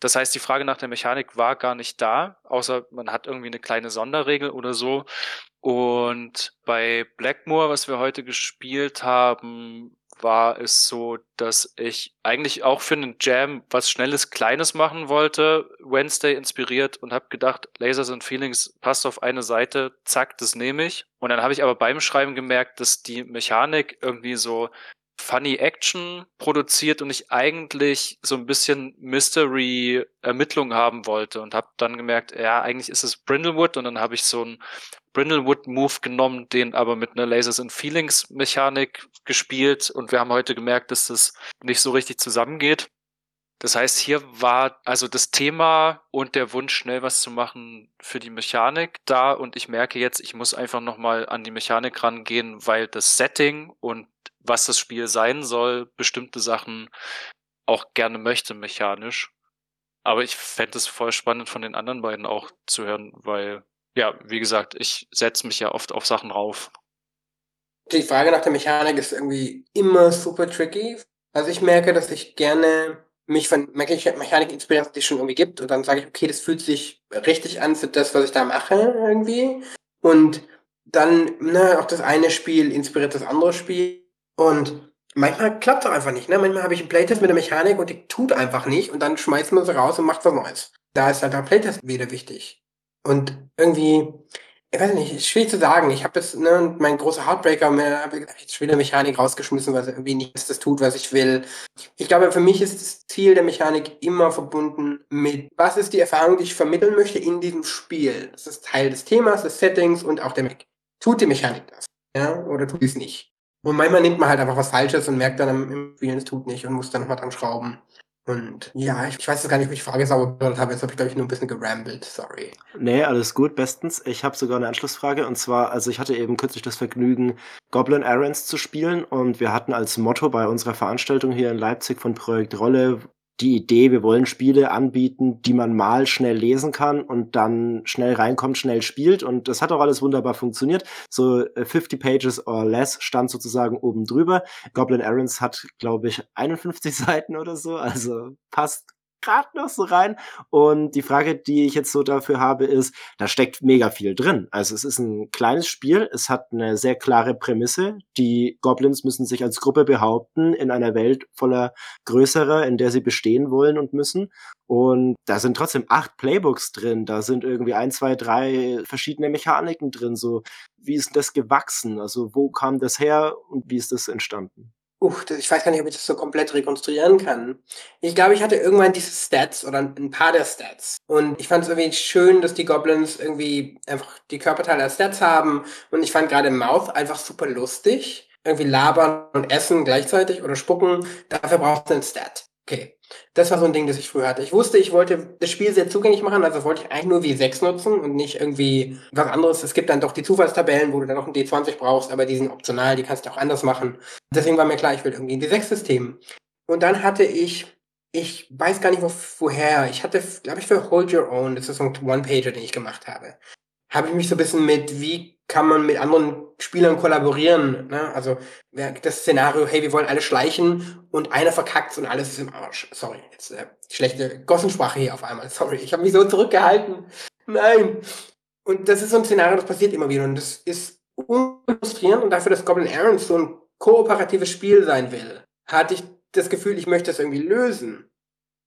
Das heißt, die Frage nach der Mechanik war gar nicht da, außer man hat irgendwie eine kleine Sonderregel oder so. Und bei Blackmore, was wir heute gespielt haben, war es so, dass ich eigentlich auch für einen Jam was Schnelles, Kleines machen wollte, Wednesday inspiriert und habe gedacht, Lasers and Feelings passt auf eine Seite, zack, das nehme ich. Und dann habe ich aber beim Schreiben gemerkt, dass die Mechanik irgendwie so Funny Action produziert und ich eigentlich so ein bisschen Mystery Ermittlung haben wollte. Und habe dann gemerkt, ja, eigentlich ist es Brindlewood. Und dann habe ich so einen Brindlewood Move genommen, den aber mit einer Lasers and Feelings Mechanik gespielt und wir haben heute gemerkt, dass das nicht so richtig zusammengeht. Das heißt, hier war also das Thema und der Wunsch, schnell was zu machen für die Mechanik da und ich merke jetzt, ich muss einfach nochmal an die Mechanik rangehen, weil das Setting und was das Spiel sein soll, bestimmte Sachen auch gerne möchte mechanisch. Aber ich fände es voll spannend von den anderen beiden auch zu hören, weil, ja, wie gesagt, ich setze mich ja oft auf Sachen rauf. Die Frage nach der Mechanik ist irgendwie immer super tricky. Also ich merke, dass ich gerne mich von Mechanik inspirieren, die es schon irgendwie gibt. Und dann sage ich, okay, das fühlt sich richtig an für das, was ich da mache irgendwie. Und dann, ne, auch das eine Spiel inspiriert das andere Spiel. Und manchmal klappt es auch einfach nicht. Ne? Manchmal habe ich einen Playtest mit der Mechanik und die tut einfach nicht und dann schmeißt man sie raus und macht was Neues. Da ist halt der Playtest wieder wichtig. Und irgendwie, ich weiß nicht, ist schwierig zu sagen. Ich habe jetzt, ne, mein großer Heartbreaker, mir habe ich jetzt wieder Mechanik rausgeschmissen, weil irgendwie nicht das tut, was ich will. Ich glaube, für mich ist das Ziel der Mechanik immer verbunden mit, was ist die Erfahrung, die ich vermitteln möchte in diesem Spiel. Das ist Teil des Themas, des Settings und auch der Mechanik. Tut die Mechanik das? Ja, oder tut sie es nicht? Und manchmal nimmt man halt einfach was Falsches und merkt dann im Spielen, es tut nicht und muss dann nochmal dran schrauben. Und ja, ich, ich weiß jetzt gar nicht, ob ich die Frage sauber beantwortet habe. Jetzt habe ich, glaube ich, nur ein bisschen gerambelt. Sorry. Nee, alles gut, bestens. Ich habe sogar eine Anschlussfrage. Und zwar, also ich hatte eben kürzlich das Vergnügen, Goblin Errands zu spielen. Und wir hatten als Motto bei unserer Veranstaltung hier in Leipzig von Projekt Rolle die Idee, wir wollen Spiele anbieten, die man mal schnell lesen kann und dann schnell reinkommt, schnell spielt. Und das hat auch alles wunderbar funktioniert. So 50 äh, Pages or less stand sozusagen oben drüber. Goblin Errands hat, glaube ich, 51 Seiten oder so. Also passt gerade noch so rein. Und die Frage, die ich jetzt so dafür habe, ist, da steckt mega viel drin. Also es ist ein kleines Spiel, es hat eine sehr klare Prämisse. Die Goblins müssen sich als Gruppe behaupten in einer Welt voller größerer, in der sie bestehen wollen und müssen. Und da sind trotzdem acht Playbooks drin, da sind irgendwie ein, zwei, drei verschiedene Mechaniken drin. So, wie ist das gewachsen? Also, wo kam das her und wie ist das entstanden? Uff, ich weiß gar nicht, ob ich das so komplett rekonstruieren kann. Ich glaube, ich hatte irgendwann diese Stats oder ein paar der Stats. Und ich fand es irgendwie schön, dass die Goblins irgendwie einfach die Körperteile als Stats haben. Und ich fand gerade Mouth einfach super lustig. Irgendwie labern und essen gleichzeitig oder spucken. Dafür braucht es einen Stat. Okay. Das war so ein Ding, das ich früher hatte. Ich wusste, ich wollte das Spiel sehr zugänglich machen, also wollte ich eigentlich nur W6 nutzen und nicht irgendwie was anderes. Es gibt dann doch die Zufallstabellen, wo du dann noch ein D20 brauchst, aber die sind optional, die kannst du auch anders machen. Deswegen war mir klar, ich will irgendwie ein D6-System. Und dann hatte ich, ich weiß gar nicht wo, woher, ich hatte, glaube ich, für Hold Your Own, das ist so ein One-Pager, den ich gemacht habe, habe ich mich so ein bisschen mit, wie kann man mit anderen Spielern kollaborieren. Ne? Also das Szenario, hey, wir wollen alle schleichen und einer verkackt und alles ist im Arsch. Sorry, jetzt äh, schlechte Gossensprache hier auf einmal. Sorry, ich habe mich so zurückgehalten. Nein. Und das ist so ein Szenario, das passiert immer wieder und das ist frustrierend und dafür, dass Goblin Errands so ein kooperatives Spiel sein will, hatte ich das Gefühl, ich möchte das irgendwie lösen.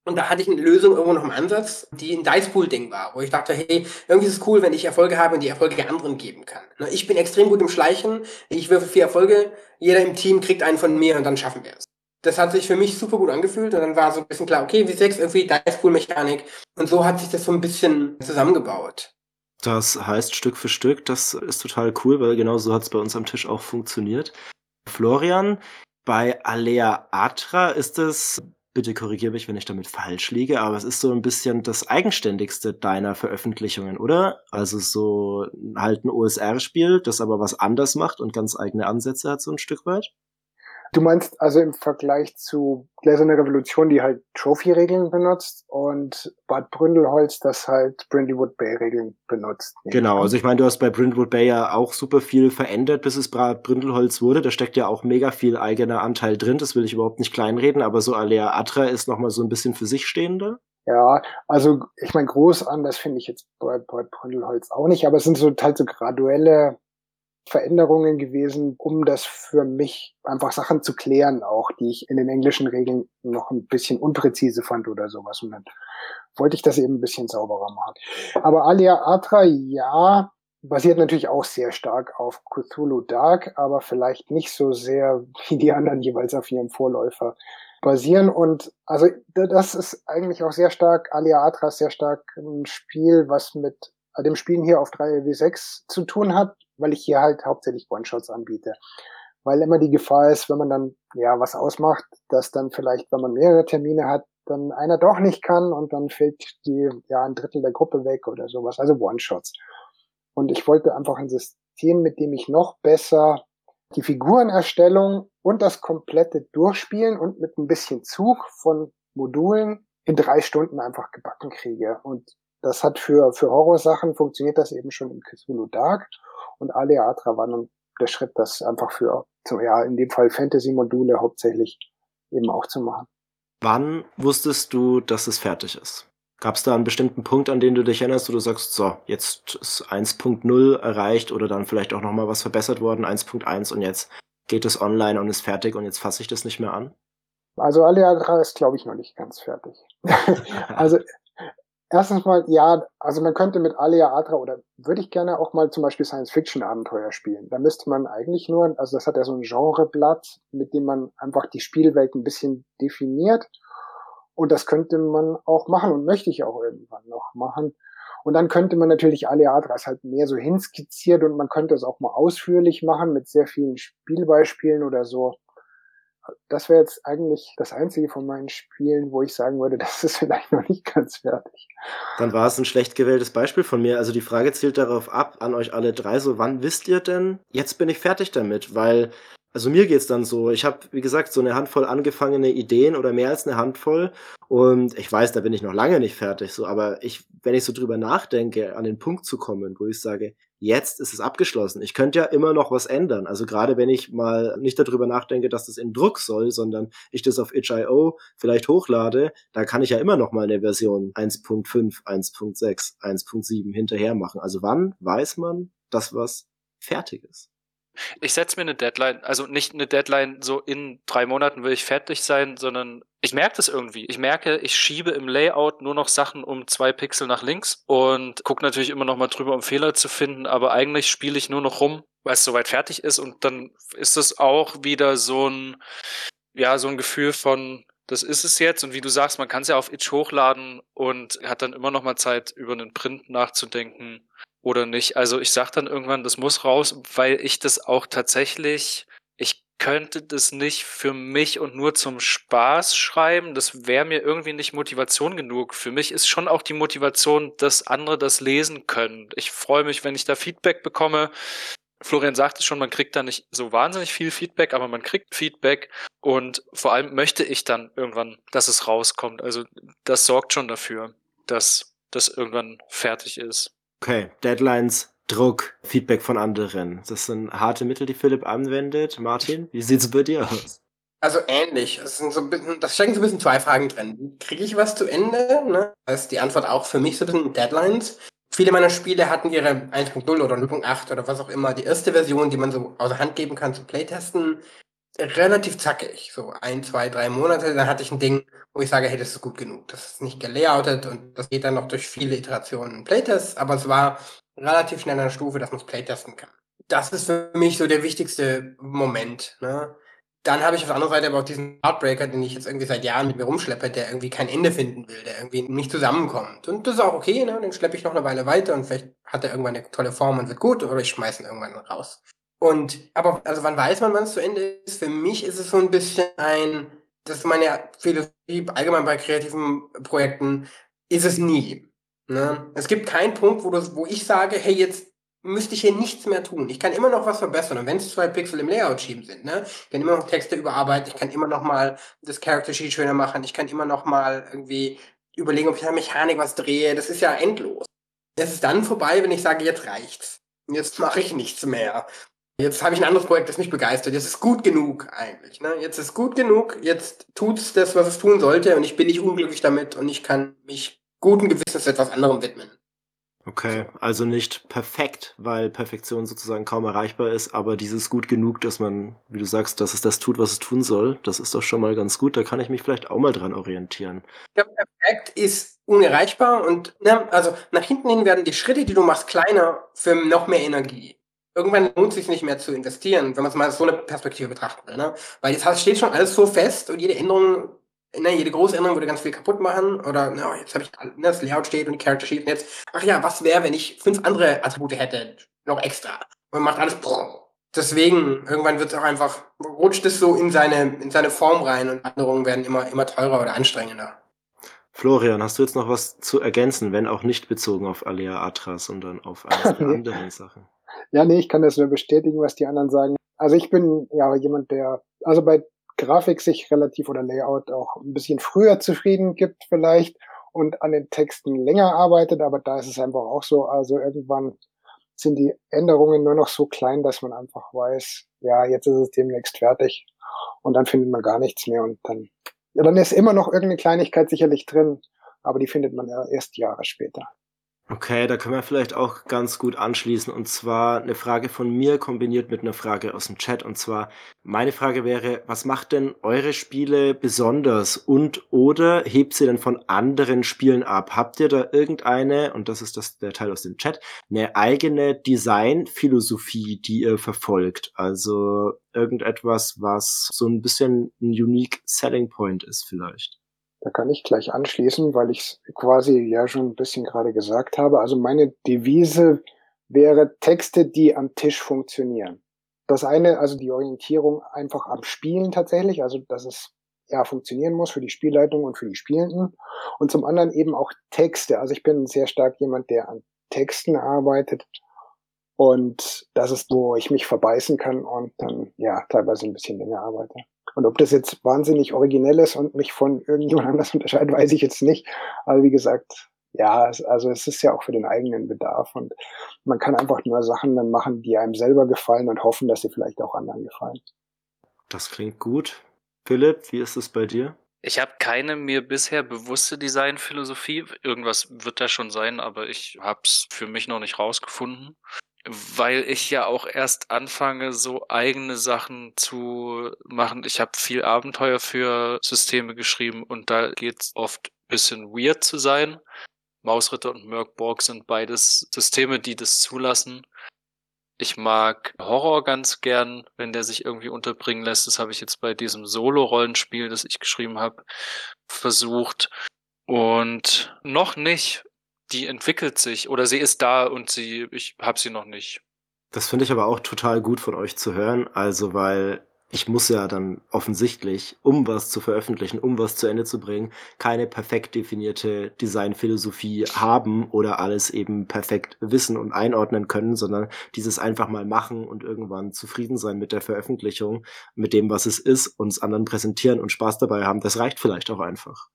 Und da hatte ich eine Lösung irgendwo noch im Ansatz, die ein Dice Pool Ding war, wo ich dachte, hey, irgendwie ist es cool, wenn ich Erfolge habe und die Erfolge anderen geben kann. Ne, ich bin extrem gut im Schleichen, ich würfe vier Erfolge, jeder im Team kriegt einen von mir und dann schaffen wir es. Das hat sich für mich super gut angefühlt und dann war so ein bisschen klar, okay, wie sechs irgendwie Dice Pool Mechanik und so hat sich das so ein bisschen zusammengebaut. Das heißt Stück für Stück, das ist total cool, weil genau so hat es bei uns am Tisch auch funktioniert. Florian, bei Alea Atra ist es bitte korrigiere mich, wenn ich damit falsch liege, aber es ist so ein bisschen das eigenständigste deiner Veröffentlichungen, oder? Also so halt ein OSR-Spiel, das aber was anders macht und ganz eigene Ansätze hat, so ein Stück weit? Du meinst also im Vergleich zu Gläserne Revolution, die halt Trophy-Regeln benutzt und Bad Bründelholz, das halt Brindlewood Bay-Regeln benutzt. Genau, also ich meine, du hast bei Brindlewood Bay ja auch super viel verändert, bis es Bad Bründelholz wurde. Da steckt ja auch mega viel eigener Anteil drin, das will ich überhaupt nicht kleinreden, aber so Alea Atra ist nochmal so ein bisschen für sich stehender. Ja, also ich meine, groß an, das finde ich jetzt bei, bei Bründelholz auch nicht, aber es sind so halt so graduelle Veränderungen gewesen, um das für mich einfach Sachen zu klären, auch die ich in den englischen Regeln noch ein bisschen unpräzise fand oder sowas. Und dann wollte ich das eben ein bisschen sauberer machen. Aber Alia Atra, ja, basiert natürlich auch sehr stark auf Cthulhu Dark, aber vielleicht nicht so sehr wie die anderen jeweils auf ihrem Vorläufer basieren. Und also das ist eigentlich auch sehr stark, Alia Atra ist sehr stark ein Spiel, was mit dem Spielen hier auf 3W6 zu tun hat, weil ich hier halt hauptsächlich One-Shots anbiete. Weil immer die Gefahr ist, wenn man dann ja was ausmacht, dass dann vielleicht, wenn man mehrere Termine hat, dann einer doch nicht kann und dann fällt die ja ein Drittel der Gruppe weg oder sowas. Also One-Shots. Und ich wollte einfach ein System, mit dem ich noch besser die Figurenerstellung und das komplette Durchspielen und mit ein bisschen Zug von Modulen in drei Stunden einfach gebacken kriege. Und das hat für, für Horrorsachen funktioniert das eben schon in Cthulhu Dark. Und Aleatra war dann der Schritt, das einfach für, ja, in dem Fall Fantasy-Module hauptsächlich eben auch zu machen. Wann wusstest du, dass es fertig ist? Gab es da einen bestimmten Punkt, an den du dich erinnerst, wo du sagst, so, jetzt ist 1.0 erreicht oder dann vielleicht auch nochmal was verbessert worden, 1.1 und jetzt geht es online und ist fertig und jetzt fasse ich das nicht mehr an? Also Aleatra ist, glaube ich, noch nicht ganz fertig. also Erstens mal, ja, also man könnte mit Alia Atra oder würde ich gerne auch mal zum Beispiel Science-Fiction-Abenteuer spielen. Da müsste man eigentlich nur, also das hat ja so ein Genreblatt, mit dem man einfach die Spielwelt ein bisschen definiert. Und das könnte man auch machen und möchte ich auch irgendwann noch machen. Und dann könnte man natürlich Alia Atra halt mehr so hinskizziert und man könnte es auch mal ausführlich machen mit sehr vielen Spielbeispielen oder so das wäre jetzt eigentlich das einzige von meinen Spielen, wo ich sagen würde, das ist vielleicht noch nicht ganz fertig. Dann war es ein schlecht gewähltes Beispiel von mir. Also die Frage zielt darauf ab, an euch alle drei, so wann wisst ihr denn, jetzt bin ich fertig damit? Weil also mir geht's dann so, ich habe, wie gesagt, so eine Handvoll angefangene Ideen oder mehr als eine Handvoll und ich weiß, da bin ich noch lange nicht fertig, so, aber ich, wenn ich so drüber nachdenke, an den Punkt zu kommen, wo ich sage, jetzt ist es abgeschlossen. Ich könnte ja immer noch was ändern. Also gerade wenn ich mal nicht darüber nachdenke, dass das in Druck soll, sondern ich das auf itch.io vielleicht hochlade, da kann ich ja immer noch mal eine Version 1.5, 1.6, 1.7 hinterher machen. Also wann weiß man, dass was fertig ist? Ich setze mir eine Deadline, also nicht eine Deadline, so in drei Monaten will ich fertig sein, sondern ich merke das irgendwie. Ich merke, ich schiebe im Layout nur noch Sachen um zwei Pixel nach links und gucke natürlich immer noch mal drüber, um Fehler zu finden, aber eigentlich spiele ich nur noch rum, weil es soweit fertig ist und dann ist es auch wieder so ein, ja, so ein Gefühl von, das ist es jetzt und wie du sagst, man kann es ja auf Itch hochladen und hat dann immer noch mal Zeit, über einen Print nachzudenken oder nicht. Also ich sag dann irgendwann, das muss raus, weil ich das auch tatsächlich, ich könnte das nicht für mich und nur zum Spaß schreiben. Das wäre mir irgendwie nicht Motivation genug. Für mich ist schon auch die Motivation, dass andere das lesen können. Ich freue mich, wenn ich da Feedback bekomme. Florian sagte schon, man kriegt da nicht so wahnsinnig viel Feedback, aber man kriegt Feedback und vor allem möchte ich dann irgendwann, dass es rauskommt. Also das sorgt schon dafür, dass das irgendwann fertig ist. Okay, Deadlines Druck, Feedback von anderen. Das sind harte Mittel, die Philipp anwendet. Martin, wie sieht's bei dir aus? Also ähnlich. Das, sind so ein bisschen, das stecken so ein bisschen zwei Fragen drin. Kriege ich was zu Ende? Ne? Das ist die Antwort auch für mich so ein bisschen Deadlines. Viele meiner Spiele hatten ihre 1.0 oder 0.8 oder was auch immer, die erste Version, die man so außer Hand geben kann zum Playtesten, relativ zackig. So ein, zwei, drei Monate, dann hatte ich ein Ding, wo ich sage, hey, das ist gut genug. Das ist nicht gelayoutet und das geht dann noch durch viele Iterationen Playtests, aber es war relativ schnell an der Stufe, dass man es playtesten kann. Das ist für mich so der wichtigste Moment. Ne? Dann habe ich auf der anderen Seite aber auch diesen Heartbreaker, den ich jetzt irgendwie seit Jahren mit mir rumschleppe, der irgendwie kein Ende finden will, der irgendwie nicht zusammenkommt. Und das ist auch okay, ne? den schleppe ich noch eine Weile weiter und vielleicht hat er irgendwann eine tolle Form und wird gut oder ich schmeiße ihn irgendwann raus. Und, aber, also wann weiß man, wann es zu Ende ist? Für mich ist es so ein bisschen ein, das ist meine Philosophie, allgemein bei kreativen Projekten, ist es nie. Ne? Es gibt keinen Punkt, wo, du, wo ich sage, hey, jetzt müsste ich hier nichts mehr tun. Ich kann immer noch was verbessern. Und wenn es zwei Pixel im Layout schieben sind, ne? Ich kann immer noch Texte überarbeiten, ich kann immer noch mal das Character Sheet schöner machen, ich kann immer noch mal irgendwie überlegen, ob ich an der Mechanik was drehe. Das ist ja endlos. Es ist dann vorbei, wenn ich sage, jetzt reicht's. Jetzt mache ich nichts mehr. Jetzt habe ich ein anderes Projekt, das mich begeistert. Jetzt ist gut genug eigentlich. Ne? Jetzt ist gut genug. Jetzt tut's das, was es tun sollte, und ich bin nicht unglücklich damit und ich kann mich guten Gewissens etwas anderem widmen. Okay, also nicht perfekt, weil Perfektion sozusagen kaum erreichbar ist, aber dieses gut genug, dass man, wie du sagst, dass es das tut, was es tun soll, das ist doch schon mal ganz gut. Da kann ich mich vielleicht auch mal dran orientieren. Ja, perfekt ist unerreichbar und ne, also nach hinten hin werden die Schritte, die du machst, kleiner für noch mehr Energie. Irgendwann lohnt es sich nicht mehr zu investieren, wenn man es mal so eine Perspektive betrachten will. Ne? Weil jetzt steht schon alles so fest und jede Änderung ne, jede große Änderung würde ganz viel kaputt machen. Oder ne, jetzt habe ich ne, das Layout steht und die Character Sheet und jetzt, ach ja, was wäre, wenn ich fünf andere Attribute hätte, noch extra. Und macht alles. Deswegen, irgendwann wird es auch einfach, rutscht es so in seine, in seine Form rein und Änderungen werden immer, immer teurer oder anstrengender. Florian, hast du jetzt noch was zu ergänzen, wenn auch nicht bezogen auf Alea Atra, sondern auf eine nee. anderen Sachen? Ja, nee, ich kann das nur bestätigen, was die anderen sagen. Also ich bin ja jemand, der, also bei Grafik sich relativ oder Layout auch ein bisschen früher zufrieden gibt vielleicht und an den Texten länger arbeitet, aber da ist es einfach auch so, also irgendwann sind die Änderungen nur noch so klein, dass man einfach weiß, ja, jetzt ist es demnächst fertig und dann findet man gar nichts mehr und dann, ja, dann ist immer noch irgendeine Kleinigkeit sicherlich drin, aber die findet man erst Jahre später. Okay, da können wir vielleicht auch ganz gut anschließen. Und zwar eine Frage von mir kombiniert mit einer Frage aus dem Chat. Und zwar, meine Frage wäre, was macht denn eure Spiele besonders? Und oder hebt sie denn von anderen Spielen ab? Habt ihr da irgendeine, und das ist das, der Teil aus dem Chat, eine eigene Designphilosophie, die ihr verfolgt? Also irgendetwas, was so ein bisschen ein unique Selling Point ist vielleicht? Da kann ich gleich anschließen, weil ich es quasi ja schon ein bisschen gerade gesagt habe. Also meine Devise wäre Texte, die am Tisch funktionieren. Das eine, also die Orientierung einfach am Spielen tatsächlich, also dass es ja funktionieren muss für die Spielleitung und für die Spielenden. Und zum anderen eben auch Texte. Also ich bin sehr stark jemand, der an Texten arbeitet. Und das ist, wo ich mich verbeißen kann und dann ja teilweise ein bisschen länger arbeite. Und ob das jetzt wahnsinnig originell ist und mich von irgendjemand anders unterscheidet, weiß ich jetzt nicht. Aber wie gesagt, ja, also es ist ja auch für den eigenen Bedarf und man kann einfach nur Sachen dann machen, die einem selber gefallen und hoffen, dass sie vielleicht auch anderen gefallen. Das klingt gut. Philipp, wie ist es bei dir? Ich habe keine mir bisher bewusste Designphilosophie. Irgendwas wird da schon sein, aber ich habe es für mich noch nicht rausgefunden weil ich ja auch erst anfange, so eigene Sachen zu machen. Ich habe viel Abenteuer für Systeme geschrieben und da geht's oft bisschen weird zu sein. Mausritter und Merkborg sind beides Systeme, die das zulassen. Ich mag Horror ganz gern, wenn der sich irgendwie unterbringen lässt. Das habe ich jetzt bei diesem Solo-Rollenspiel, das ich geschrieben habe, versucht. Und noch nicht die entwickelt sich oder sie ist da und sie, ich habe sie noch nicht. Das finde ich aber auch total gut von euch zu hören, also weil ich muss ja dann offensichtlich, um was zu veröffentlichen, um was zu Ende zu bringen, keine perfekt definierte Designphilosophie haben oder alles eben perfekt wissen und einordnen können, sondern dieses einfach mal machen und irgendwann zufrieden sein mit der Veröffentlichung, mit dem, was es ist, uns anderen präsentieren und Spaß dabei haben, das reicht vielleicht auch einfach.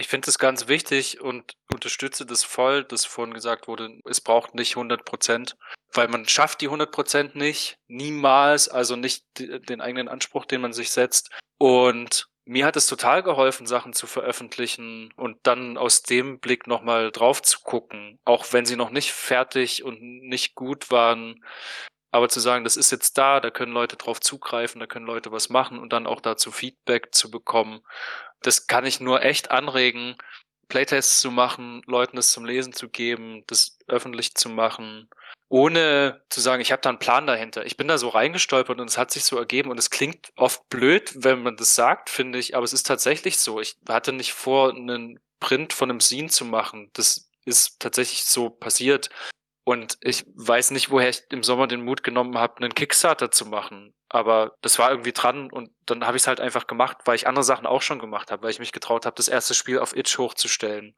Ich finde es ganz wichtig und unterstütze das voll, dass vorhin gesagt wurde, es braucht nicht 100 Prozent, weil man schafft die 100 Prozent nicht, niemals, also nicht den eigenen Anspruch, den man sich setzt. Und mir hat es total geholfen, Sachen zu veröffentlichen und dann aus dem Blick nochmal drauf zu gucken, auch wenn sie noch nicht fertig und nicht gut waren. Aber zu sagen, das ist jetzt da, da können Leute drauf zugreifen, da können Leute was machen und dann auch dazu Feedback zu bekommen, das kann ich nur echt anregen, Playtests zu machen, Leuten das zum Lesen zu geben, das öffentlich zu machen ohne zu sagen, ich habe da einen Plan dahinter. Ich bin da so reingestolpert und es hat sich so ergeben und es klingt oft blöd, wenn man das sagt, finde ich, aber es ist tatsächlich so. Ich hatte nicht vor, einen Print von einem Scene zu machen. Das ist tatsächlich so passiert. Und ich weiß nicht, woher ich im Sommer den Mut genommen habe, einen Kickstarter zu machen. Aber das war irgendwie dran und dann habe ich es halt einfach gemacht, weil ich andere Sachen auch schon gemacht habe, weil ich mich getraut habe, das erste Spiel auf Itch hochzustellen.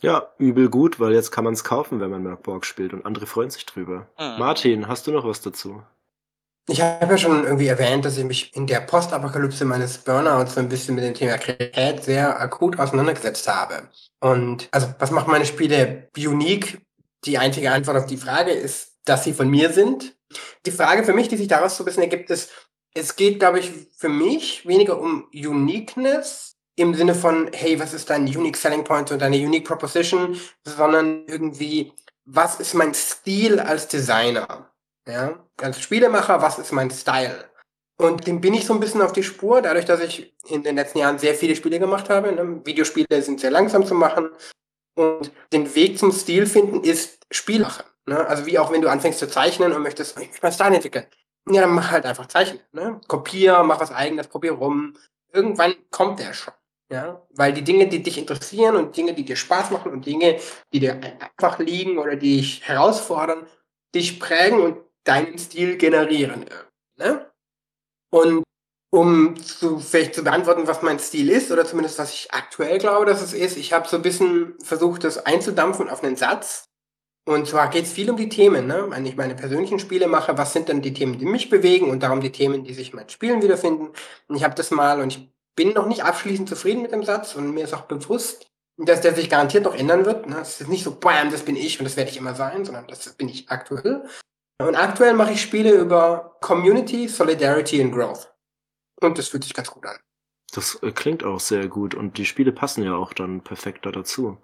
Ja, übel gut, weil jetzt kann man es kaufen, wenn man Merkborg spielt und andere freuen sich drüber. Mhm. Martin, hast du noch was dazu? Ich habe ja schon irgendwie erwähnt, dass ich mich in der Postapokalypse meines Burnouts so ein bisschen mit dem Thema Kreativität sehr akut auseinandergesetzt habe. Und also, was macht meine Spiele unique? Die einzige Antwort auf die Frage ist, dass sie von mir sind. Die Frage für mich, die sich daraus so ein bisschen ergibt, ist, es geht, glaube ich, für mich weniger um Uniqueness, im Sinne von, hey, was ist dein Unique Selling Point und deine Unique Proposition, sondern irgendwie, was ist mein Stil als Designer? Ja, als Spielemacher, was ist mein Style? Und dem bin ich so ein bisschen auf die Spur, dadurch, dass ich in den letzten Jahren sehr viele Spiele gemacht habe. Ne? Videospiele sind sehr langsam zu machen. Und den Weg zum Stil finden ist Spielmachen. Ne? Also wie auch wenn du anfängst zu zeichnen und möchtest, ich möchte meinen Style entwickeln. Ja, dann mach halt einfach Zeichnen. Ne? Kopier, mach was eigenes, probier rum. Irgendwann kommt der schon. Ja, weil die Dinge, die dich interessieren und Dinge, die dir Spaß machen und Dinge, die dir einfach liegen oder die dich herausfordern, dich prägen und deinen Stil generieren. Ne? Und um zu, vielleicht zu beantworten, was mein Stil ist, oder zumindest was ich aktuell glaube, dass es ist, ich habe so ein bisschen versucht, das einzudampfen auf einen Satz. Und zwar geht es viel um die Themen, ne? Wenn ich meine persönlichen Spiele mache, was sind denn die Themen, die mich bewegen und darum die Themen, die sich in meinen Spielen wiederfinden. Und ich habe das mal, und ich bin noch nicht abschließend zufrieden mit dem Satz und mir ist auch bewusst, dass der sich garantiert noch ändern wird. Ne? Es ist nicht so, bam, das bin ich und das werde ich immer sein, sondern das bin ich aktuell. Und aktuell mache ich Spiele über Community, Solidarity und Growth. Und das fühlt sich ganz gut an. Das äh, klingt auch sehr gut und die Spiele passen ja auch dann perfekt da dazu.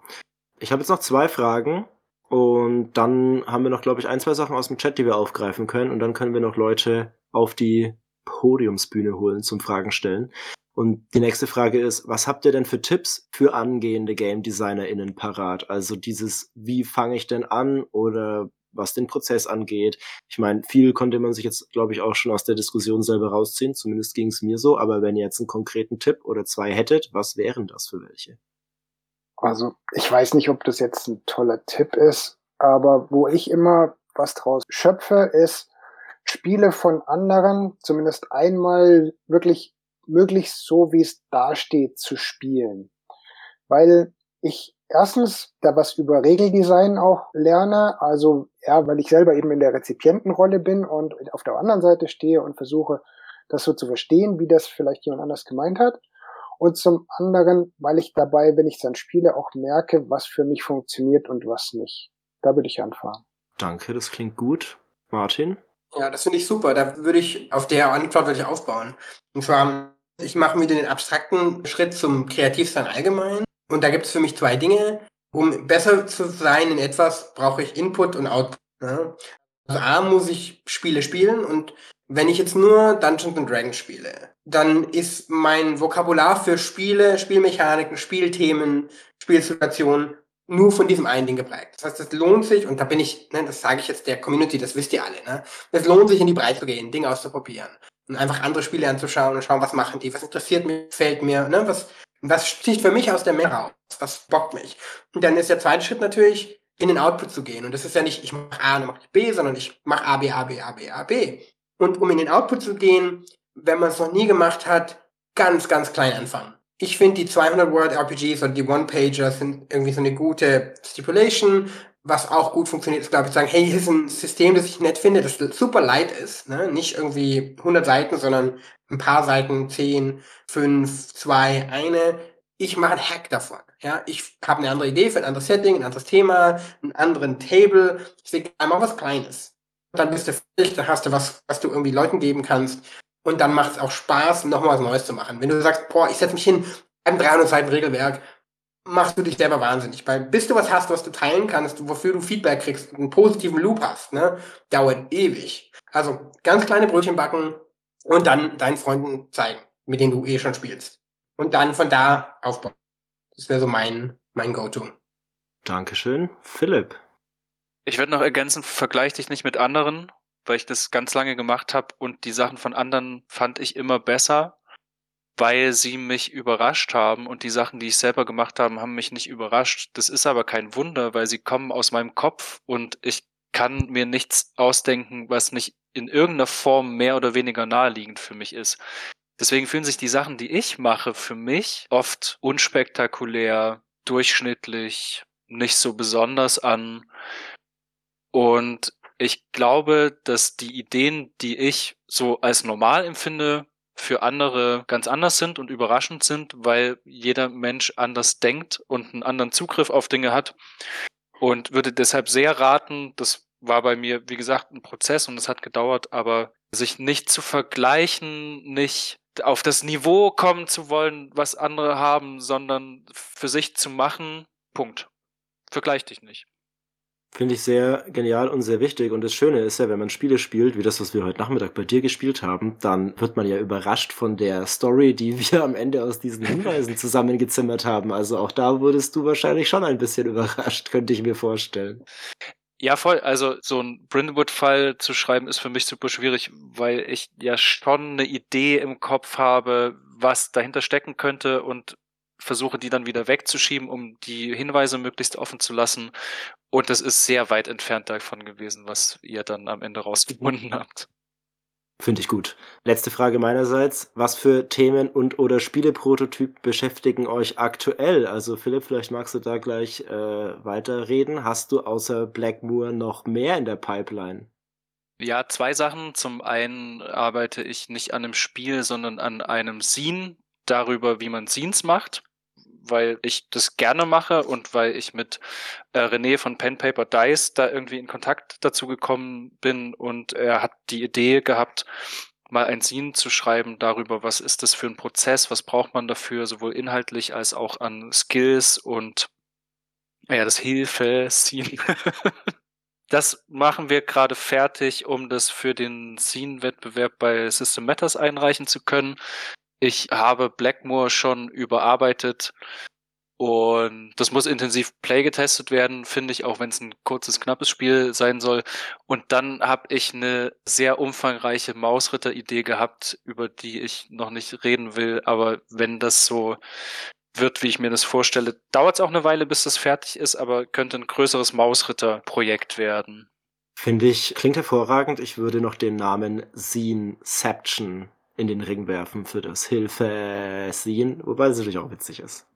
Ich habe jetzt noch zwei Fragen und dann haben wir noch, glaube ich, ein, zwei Sachen aus dem Chat, die wir aufgreifen können und dann können wir noch Leute auf die Podiumsbühne holen zum Fragen stellen. Und die nächste Frage ist, was habt ihr denn für Tipps für angehende Game DesignerInnen parat? Also dieses, wie fange ich denn an oder was den Prozess angeht. Ich meine, viel konnte man sich jetzt, glaube ich, auch schon aus der Diskussion selber rausziehen. Zumindest ging es mir so. Aber wenn ihr jetzt einen konkreten Tipp oder zwei hättet, was wären das für welche? Also, ich weiß nicht, ob das jetzt ein toller Tipp ist, aber wo ich immer was draus schöpfe, ist Spiele von anderen zumindest einmal wirklich möglichst so, wie es dasteht, zu spielen. Weil ich erstens da was über Regeldesign auch lerne, also ja, weil ich selber eben in der Rezipientenrolle bin und auf der anderen Seite stehe und versuche, das so zu verstehen, wie das vielleicht jemand anders gemeint hat. Und zum anderen, weil ich dabei, wenn ich dann spiele, auch merke, was für mich funktioniert und was nicht. Da würde ich anfangen. Danke, das klingt gut. Martin? Ja, das finde ich super. Da würde ich auf der Antwort würde ich aufbauen. Und zwar ich mache wieder den abstrakten Schritt zum Kreativsein allgemein. Und da gibt es für mich zwei Dinge. Um besser zu sein in etwas, brauche ich Input und Output. Ne? Also A muss ich Spiele spielen und wenn ich jetzt nur Dungeons and Dragons spiele, dann ist mein Vokabular für Spiele, Spielmechaniken, Spielthemen, Spielsituationen nur von diesem einen Ding geprägt. Das heißt, es lohnt sich, und da bin ich, ne, das sage ich jetzt der Community, das wisst ihr alle, ne? Es lohnt sich in die Breite zu gehen, Dinge auszuprobieren und einfach andere Spiele anzuschauen und schauen, was machen die, was interessiert mich, fällt mir, ne, was, was sticht für mich aus der Menge raus, was bockt mich. Und dann ist der zweite Schritt natürlich, in den Output zu gehen. Und das ist ja nicht, ich mache A und dann mache ich B, sondern ich mache A, B, A, B, A, B, A, B. Und um in den Output zu gehen, wenn man es noch nie gemacht hat, ganz, ganz klein anfangen. Ich finde, die 200-Word-RPGs oder die One-Pager sind irgendwie so eine gute Stipulation, was auch gut funktioniert, ist, glaube ich, zu sagen, hey, hier ist ein System, das ich nett finde, das super light ist, ne? nicht irgendwie 100 Seiten, sondern ein paar Seiten, 10, 5, 2, eine. ich mache einen Hack davon. Ja, ich habe eine andere Idee für ein anderes Setting, ein anderes Thema, einen anderen Table. Ich will einmal was Kleines. Dann bist du fertig, dann hast du was, was du irgendwie Leuten geben kannst. Und dann macht es auch Spaß, nochmal was Neues zu machen. Wenn du sagst, boah, ich setze mich hin, ein 300 Seiten Regelwerk, machst du dich selber wahnsinnig. Weil bis du was hast, was du teilen kannst, wofür du Feedback kriegst, einen positiven Loop hast, ne, dauert ewig. Also ganz kleine Brötchen backen und dann deinen Freunden zeigen, mit denen du eh schon spielst. Und dann von da aufbauen. Das wäre so mein, mein Go-To. Dankeschön. Philipp. Ich würde noch ergänzen, vergleich dich nicht mit anderen, weil ich das ganz lange gemacht habe und die Sachen von anderen fand ich immer besser weil sie mich überrascht haben und die Sachen, die ich selber gemacht habe, haben mich nicht überrascht. Das ist aber kein Wunder, weil sie kommen aus meinem Kopf und ich kann mir nichts ausdenken, was nicht in irgendeiner Form mehr oder weniger naheliegend für mich ist. Deswegen fühlen sich die Sachen, die ich mache, für mich oft unspektakulär, durchschnittlich, nicht so besonders an. Und ich glaube, dass die Ideen, die ich so als normal empfinde, für andere ganz anders sind und überraschend sind, weil jeder Mensch anders denkt und einen anderen Zugriff auf Dinge hat. Und würde deshalb sehr raten, das war bei mir, wie gesagt, ein Prozess und es hat gedauert, aber sich nicht zu vergleichen, nicht auf das Niveau kommen zu wollen, was andere haben, sondern für sich zu machen. Punkt. Vergleich dich nicht. Finde ich sehr genial und sehr wichtig. Und das Schöne ist ja, wenn man Spiele spielt, wie das, was wir heute Nachmittag bei dir gespielt haben, dann wird man ja überrascht von der Story, die wir am Ende aus diesen Hinweisen zusammengezimmert haben. Also auch da wurdest du wahrscheinlich schon ein bisschen überrascht, könnte ich mir vorstellen. Ja, voll. Also so ein Brindlewood-Fall zu schreiben ist für mich super schwierig, weil ich ja schon eine Idee im Kopf habe, was dahinter stecken könnte und versuche die dann wieder wegzuschieben, um die Hinweise möglichst offen zu lassen. Und das ist sehr weit entfernt davon gewesen, was ihr dann am Ende rausgefunden habt. Finde ich gut. Letzte Frage meinerseits. Was für Themen und oder Spieleprototyp beschäftigen euch aktuell? Also Philipp, vielleicht magst du da gleich äh, weiterreden. Hast du außer Blackmoor noch mehr in der Pipeline? Ja, zwei Sachen. Zum einen arbeite ich nicht an einem Spiel, sondern an einem Scene darüber, wie man Scenes macht weil ich das gerne mache und weil ich mit äh, René von Pen Paper Dice da irgendwie in Kontakt dazu gekommen bin und er hat die Idee gehabt, mal ein Scene zu schreiben darüber, was ist das für ein Prozess, was braucht man dafür, sowohl inhaltlich als auch an Skills und ja, das Hilfe-Scene. das machen wir gerade fertig, um das für den Scene-Wettbewerb bei System Matters einreichen zu können. Ich habe Blackmore schon überarbeitet und das muss intensiv Play getestet werden, finde ich, auch wenn es ein kurzes, knappes Spiel sein soll. Und dann habe ich eine sehr umfangreiche Mausritter-Idee gehabt, über die ich noch nicht reden will. Aber wenn das so wird, wie ich mir das vorstelle, dauert es auch eine Weile, bis das fertig ist, aber könnte ein größeres Mausritter-Projekt werden. Finde ich, klingt hervorragend. Ich würde noch den Namen Sceneception in den Ring werfen für das Hilfe-Scene, wobei es natürlich auch witzig ist.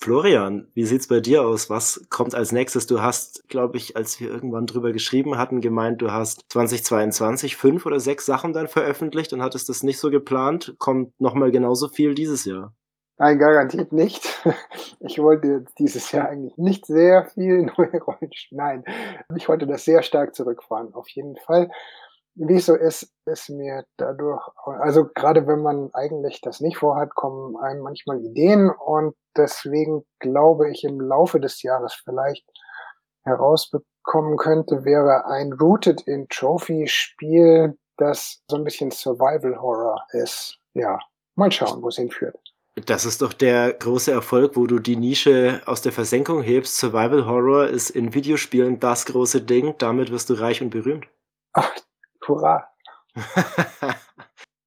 Florian, wie sieht's bei dir aus? Was kommt als nächstes? Du hast, glaube ich, als wir irgendwann drüber geschrieben hatten, gemeint, du hast 2022 fünf oder sechs Sachen dann veröffentlicht und hattest das nicht so geplant. Kommt nochmal genauso viel dieses Jahr? Nein, garantiert nicht. Ich wollte dieses Jahr eigentlich nicht sehr viel neue Rollen. Nein, ich wollte das sehr stark zurückfahren, auf jeden Fall wie es so ist, ist mir dadurch, also gerade wenn man eigentlich das nicht vorhat, kommen einem manchmal Ideen und deswegen glaube ich im Laufe des Jahres vielleicht herausbekommen könnte, wäre ein Rooted in Trophy Spiel, das so ein bisschen Survival Horror ist. Ja, mal schauen, wo es hinführt. Das ist doch der große Erfolg, wo du die Nische aus der Versenkung hebst. Survival Horror ist in Videospielen das große Ding. Damit wirst du reich und berühmt. Ach, Hurra!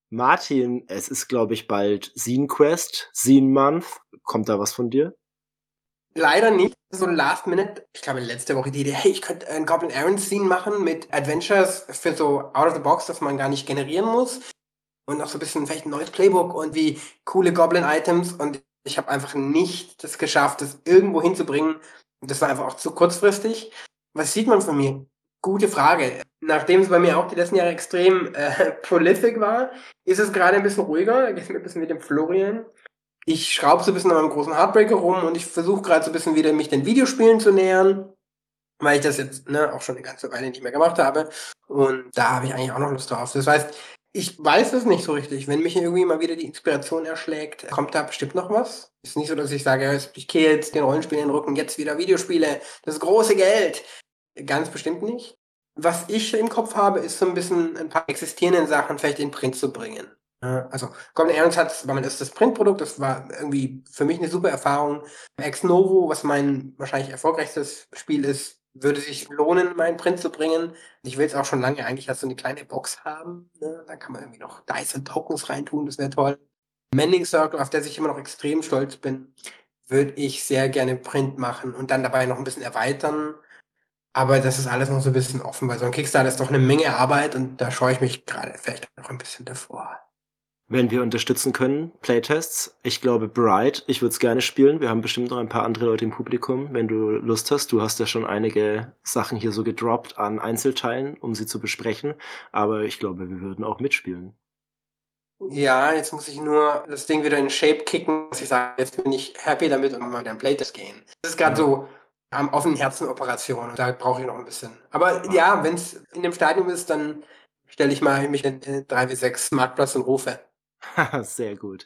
Martin, es ist, glaube ich, bald Scene Quest, Scene Month. Kommt da was von dir? Leider nicht. So last minute, ich glaube letzte Woche die Idee, hey, ich könnte ein Goblin Errand Scene machen mit Adventures für so out of the box, dass man gar nicht generieren muss. Und noch so ein bisschen vielleicht ein neues Playbook und wie coole Goblin Items. Und ich habe einfach nicht das geschafft, das irgendwo hinzubringen. Und das war einfach auch zu kurzfristig. Was sieht man von mir? Gute Frage. Nachdem es bei mir auch die letzten Jahre extrem äh, prolific war, ist es gerade ein bisschen ruhiger. Geht mir ein bisschen mit dem Florian. ich schraube so ein bisschen an meinem großen Heartbreaker rum und ich versuche gerade so ein bisschen wieder mich den Videospielen zu nähern, weil ich das jetzt ne, auch schon eine ganze Weile nicht mehr gemacht habe. Und da habe ich eigentlich auch noch Lust drauf. Das heißt, ich weiß es nicht so richtig. Wenn mich irgendwie mal wieder die Inspiration erschlägt, kommt da bestimmt noch was. Ist nicht so, dass ich sage, ich gehe jetzt den Rollenspielen in den Rücken, jetzt wieder Videospiele, das große Geld. Ganz bestimmt nicht. Was ich im Kopf habe, ist so ein bisschen ein paar existierende Sachen vielleicht in Print zu bringen. Also Goblin Errands hat, weil man ist das Printprodukt, das war irgendwie für mich eine super Erfahrung. Ex Novo, was mein wahrscheinlich erfolgreichstes Spiel ist, würde sich lohnen, meinen Print zu bringen. Ich will es auch schon lange eigentlich als so eine kleine Box haben. Ne? Da kann man irgendwie noch Dice und Tokens reintun, das wäre toll. Mending Circle, auf der ich immer noch extrem stolz bin, würde ich sehr gerne Print machen und dann dabei noch ein bisschen erweitern. Aber das ist alles noch so ein bisschen offen, weil so ein Kickstarter ist doch eine Menge Arbeit und da scheue ich mich gerade vielleicht noch ein bisschen davor wenn wir unterstützen können, Playtests. Ich glaube, Bright, ich würde es gerne spielen. Wir haben bestimmt noch ein paar andere Leute im Publikum, wenn du Lust hast. Du hast ja schon einige Sachen hier so gedroppt an Einzelteilen, um sie zu besprechen. Aber ich glaube, wir würden auch mitspielen. Ja, jetzt muss ich nur das Ding wieder in Shape kicken, dass ich sage, jetzt bin ich happy damit und mal wieder ein Playtest gehen. Das ist gerade ja. so am offenen Herzen Operation und da brauche ich noch ein bisschen. Aber ja, ja wenn es in dem Stadium ist, dann stelle ich mal mich in 3W6 Marktplatz und rufe. Sehr gut.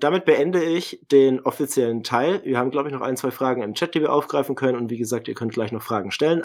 Damit beende ich den offiziellen Teil. Wir haben, glaube ich, noch ein, zwei Fragen im Chat, die wir aufgreifen können. Und wie gesagt, ihr könnt gleich noch Fragen stellen.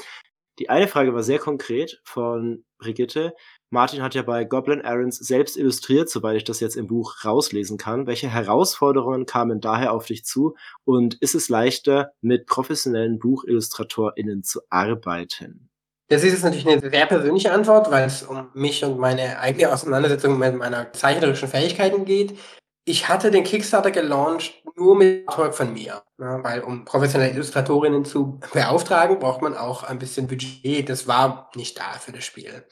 Die eine Frage war sehr konkret von Brigitte. Martin hat ja bei Goblin Errands selbst illustriert, soweit ich das jetzt im Buch rauslesen kann. Welche Herausforderungen kamen daher auf dich zu? Und ist es leichter, mit professionellen BuchillustratorInnen zu arbeiten? Das ist jetzt natürlich eine sehr persönliche Antwort, weil es um mich und meine eigene Auseinandersetzung mit meiner zeichnerischen Fähigkeiten geht. Ich hatte den Kickstarter gelauncht nur mit Erfolg von mir, ne? weil um professionelle Illustratorinnen zu beauftragen, braucht man auch ein bisschen Budget. Das war nicht da für das Spiel.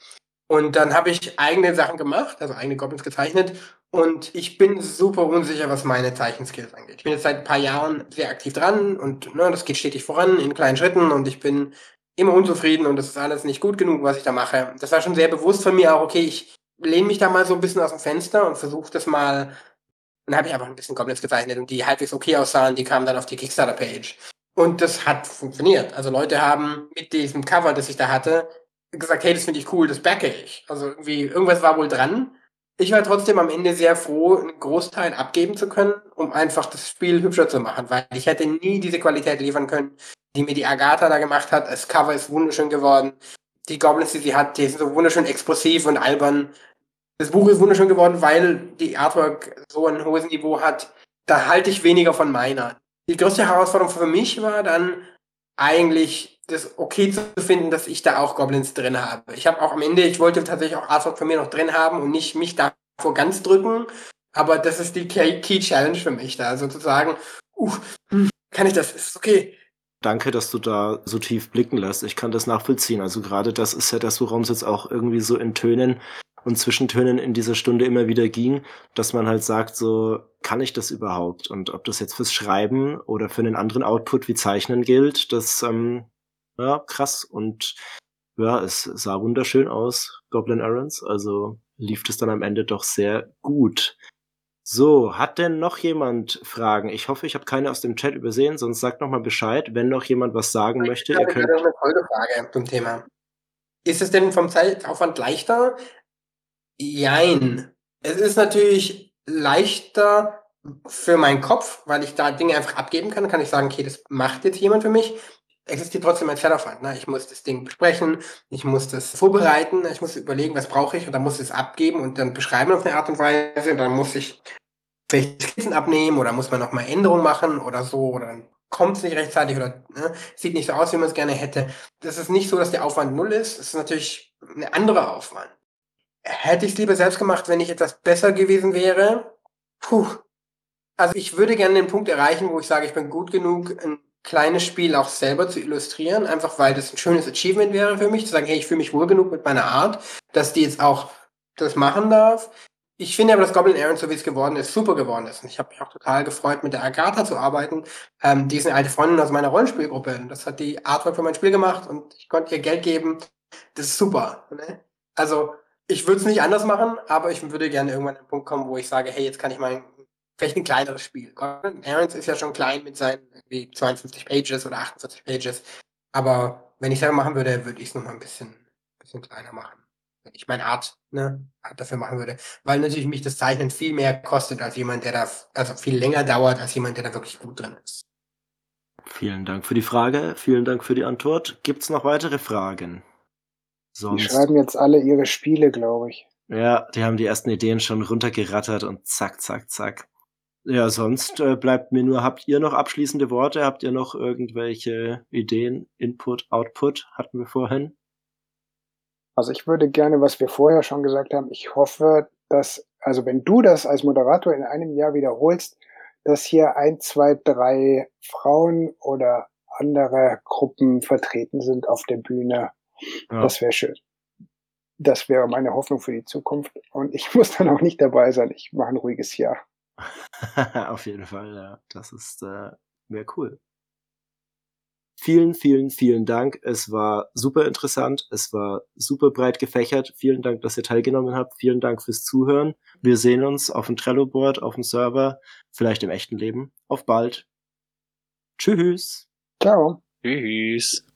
Und dann habe ich eigene Sachen gemacht, also eigene Goblins gezeichnet. Und ich bin super unsicher, was meine Zeichenskills angeht. Ich bin jetzt seit ein paar Jahren sehr aktiv dran und ne, das geht stetig voran in kleinen Schritten und ich bin immer unzufrieden und das ist alles nicht gut genug, was ich da mache. Das war schon sehr bewusst von mir auch, okay, ich lehne mich da mal so ein bisschen aus dem Fenster und versuche das mal. Dann habe ich einfach ein bisschen Goblins gezeichnet und die halbwegs okay aussahen, die kamen dann auf die Kickstarter-Page. Und das hat funktioniert. Also Leute haben mit diesem Cover, das ich da hatte, gesagt, hey, das finde ich cool, das backe ich. Also irgendwie, irgendwas war wohl dran. Ich war trotzdem am Ende sehr froh, einen Großteil abgeben zu können, um einfach das Spiel hübscher zu machen, weil ich hätte nie diese Qualität liefern können, die mir die Agatha da gemacht hat. Das Cover ist wunderschön geworden. Die Goblins, die sie hat, die sind so wunderschön explosiv und albern. Das Buch ist wunderschön geworden, weil die Artwork so ein hohes Niveau hat. Da halte ich weniger von meiner. Die größte Herausforderung für mich war dann eigentlich das okay zu finden, dass ich da auch Goblins drin habe. Ich habe auch am Ende, ich wollte tatsächlich auch Artwork von mir noch drin haben und nicht mich davor ganz drücken. Aber das ist die Key Challenge für mich da, sozusagen. Uh, kann ich das? Ist okay danke, dass du da so tief blicken lässt. Ich kann das nachvollziehen. Also gerade das ist ja das, worum es jetzt auch irgendwie so in Tönen und Zwischentönen in dieser Stunde immer wieder ging, dass man halt sagt, so, kann ich das überhaupt? Und ob das jetzt fürs Schreiben oder für einen anderen Output wie Zeichnen gilt, das, ähm, ja, krass. Und ja, es sah wunderschön aus, Goblin Errands. Also lief es dann am Ende doch sehr gut. So, hat denn noch jemand Fragen? Ich hoffe, ich habe keine aus dem Chat übersehen, sonst sagt noch mal Bescheid, wenn noch jemand was sagen ich möchte. Ich habe eine Folgefrage zum Thema. Ist es denn vom Zeitaufwand leichter? Jein. Es ist natürlich leichter für meinen Kopf, weil ich da Dinge einfach abgeben kann. Kann ich sagen, okay, das macht jetzt jemand für mich. Existiert trotzdem ein Zeitaufwand. Ne? Ich muss das Ding besprechen, ich muss das vorbereiten, ich muss überlegen, was brauche ich und dann muss ich es abgeben und dann beschreiben auf eine Art und Weise und dann muss ich vielleicht Skizzen abnehmen oder muss man nochmal Änderungen machen oder so oder dann kommt es nicht rechtzeitig oder ne, sieht nicht so aus, wie man es gerne hätte. Das ist nicht so, dass der Aufwand null ist. Das ist natürlich ein anderer Aufwand. Hätte ich es lieber selbst gemacht, wenn ich etwas besser gewesen wäre? Puh. Also ich würde gerne den Punkt erreichen, wo ich sage, ich bin gut genug, ein kleines Spiel auch selber zu illustrieren, einfach weil das ein schönes Achievement wäre für mich, zu sagen, hey, ich fühle mich wohl genug mit meiner Art, dass die jetzt auch das machen darf. Ich finde aber, dass Goblin Aaron, so wie es geworden ist, super geworden ist. Und ich habe mich auch total gefreut, mit der Agatha zu arbeiten. Ähm, die ist eine alte Freundin aus meiner Rollenspielgruppe. Das hat die Artwork für mein Spiel gemacht und ich konnte ihr Geld geben. Das ist super. Ne? Also, ich würde es nicht anders machen, aber ich würde gerne irgendwann an den Punkt kommen, wo ich sage, hey, jetzt kann ich mein vielleicht ein kleineres Spiel. Gordon Aaron's ist ja schon klein mit seinen 52 Pages oder 48 Pages. Aber wenn ich selber machen würde, würde ich es nochmal ein bisschen, bisschen kleiner machen. Wenn ich meine Art, ne, Art dafür machen würde. Weil natürlich mich das Zeichnen viel mehr kostet als jemand, der da, also viel länger dauert als jemand, der da wirklich gut drin ist. Vielen Dank für die Frage, vielen Dank für die Antwort. Gibt's noch weitere Fragen? Sonst. Die schreiben jetzt alle ihre Spiele, glaube ich. Ja, die haben die ersten Ideen schon runtergerattert und zack, zack, zack. Ja, sonst äh, bleibt mir nur, habt ihr noch abschließende Worte? Habt ihr noch irgendwelche Ideen? Input, Output hatten wir vorhin? Also ich würde gerne, was wir vorher schon gesagt haben, ich hoffe, dass, also wenn du das als Moderator in einem Jahr wiederholst, dass hier ein, zwei, drei Frauen oder andere Gruppen vertreten sind auf der Bühne. Ja. Das wäre schön. Das wäre meine Hoffnung für die Zukunft. Und ich muss dann auch nicht dabei sein. Ich mache ein ruhiges Jahr. Auf jeden Fall, ja. Das ist äh, wäre cool. Vielen, vielen, vielen Dank. Es war super interessant. Es war super breit gefächert. Vielen Dank, dass ihr teilgenommen habt. Vielen Dank fürs Zuhören. Wir sehen uns auf dem Trello-Board, auf dem Server, vielleicht im echten Leben. Auf bald. Tschüss. Ciao. Tschüss.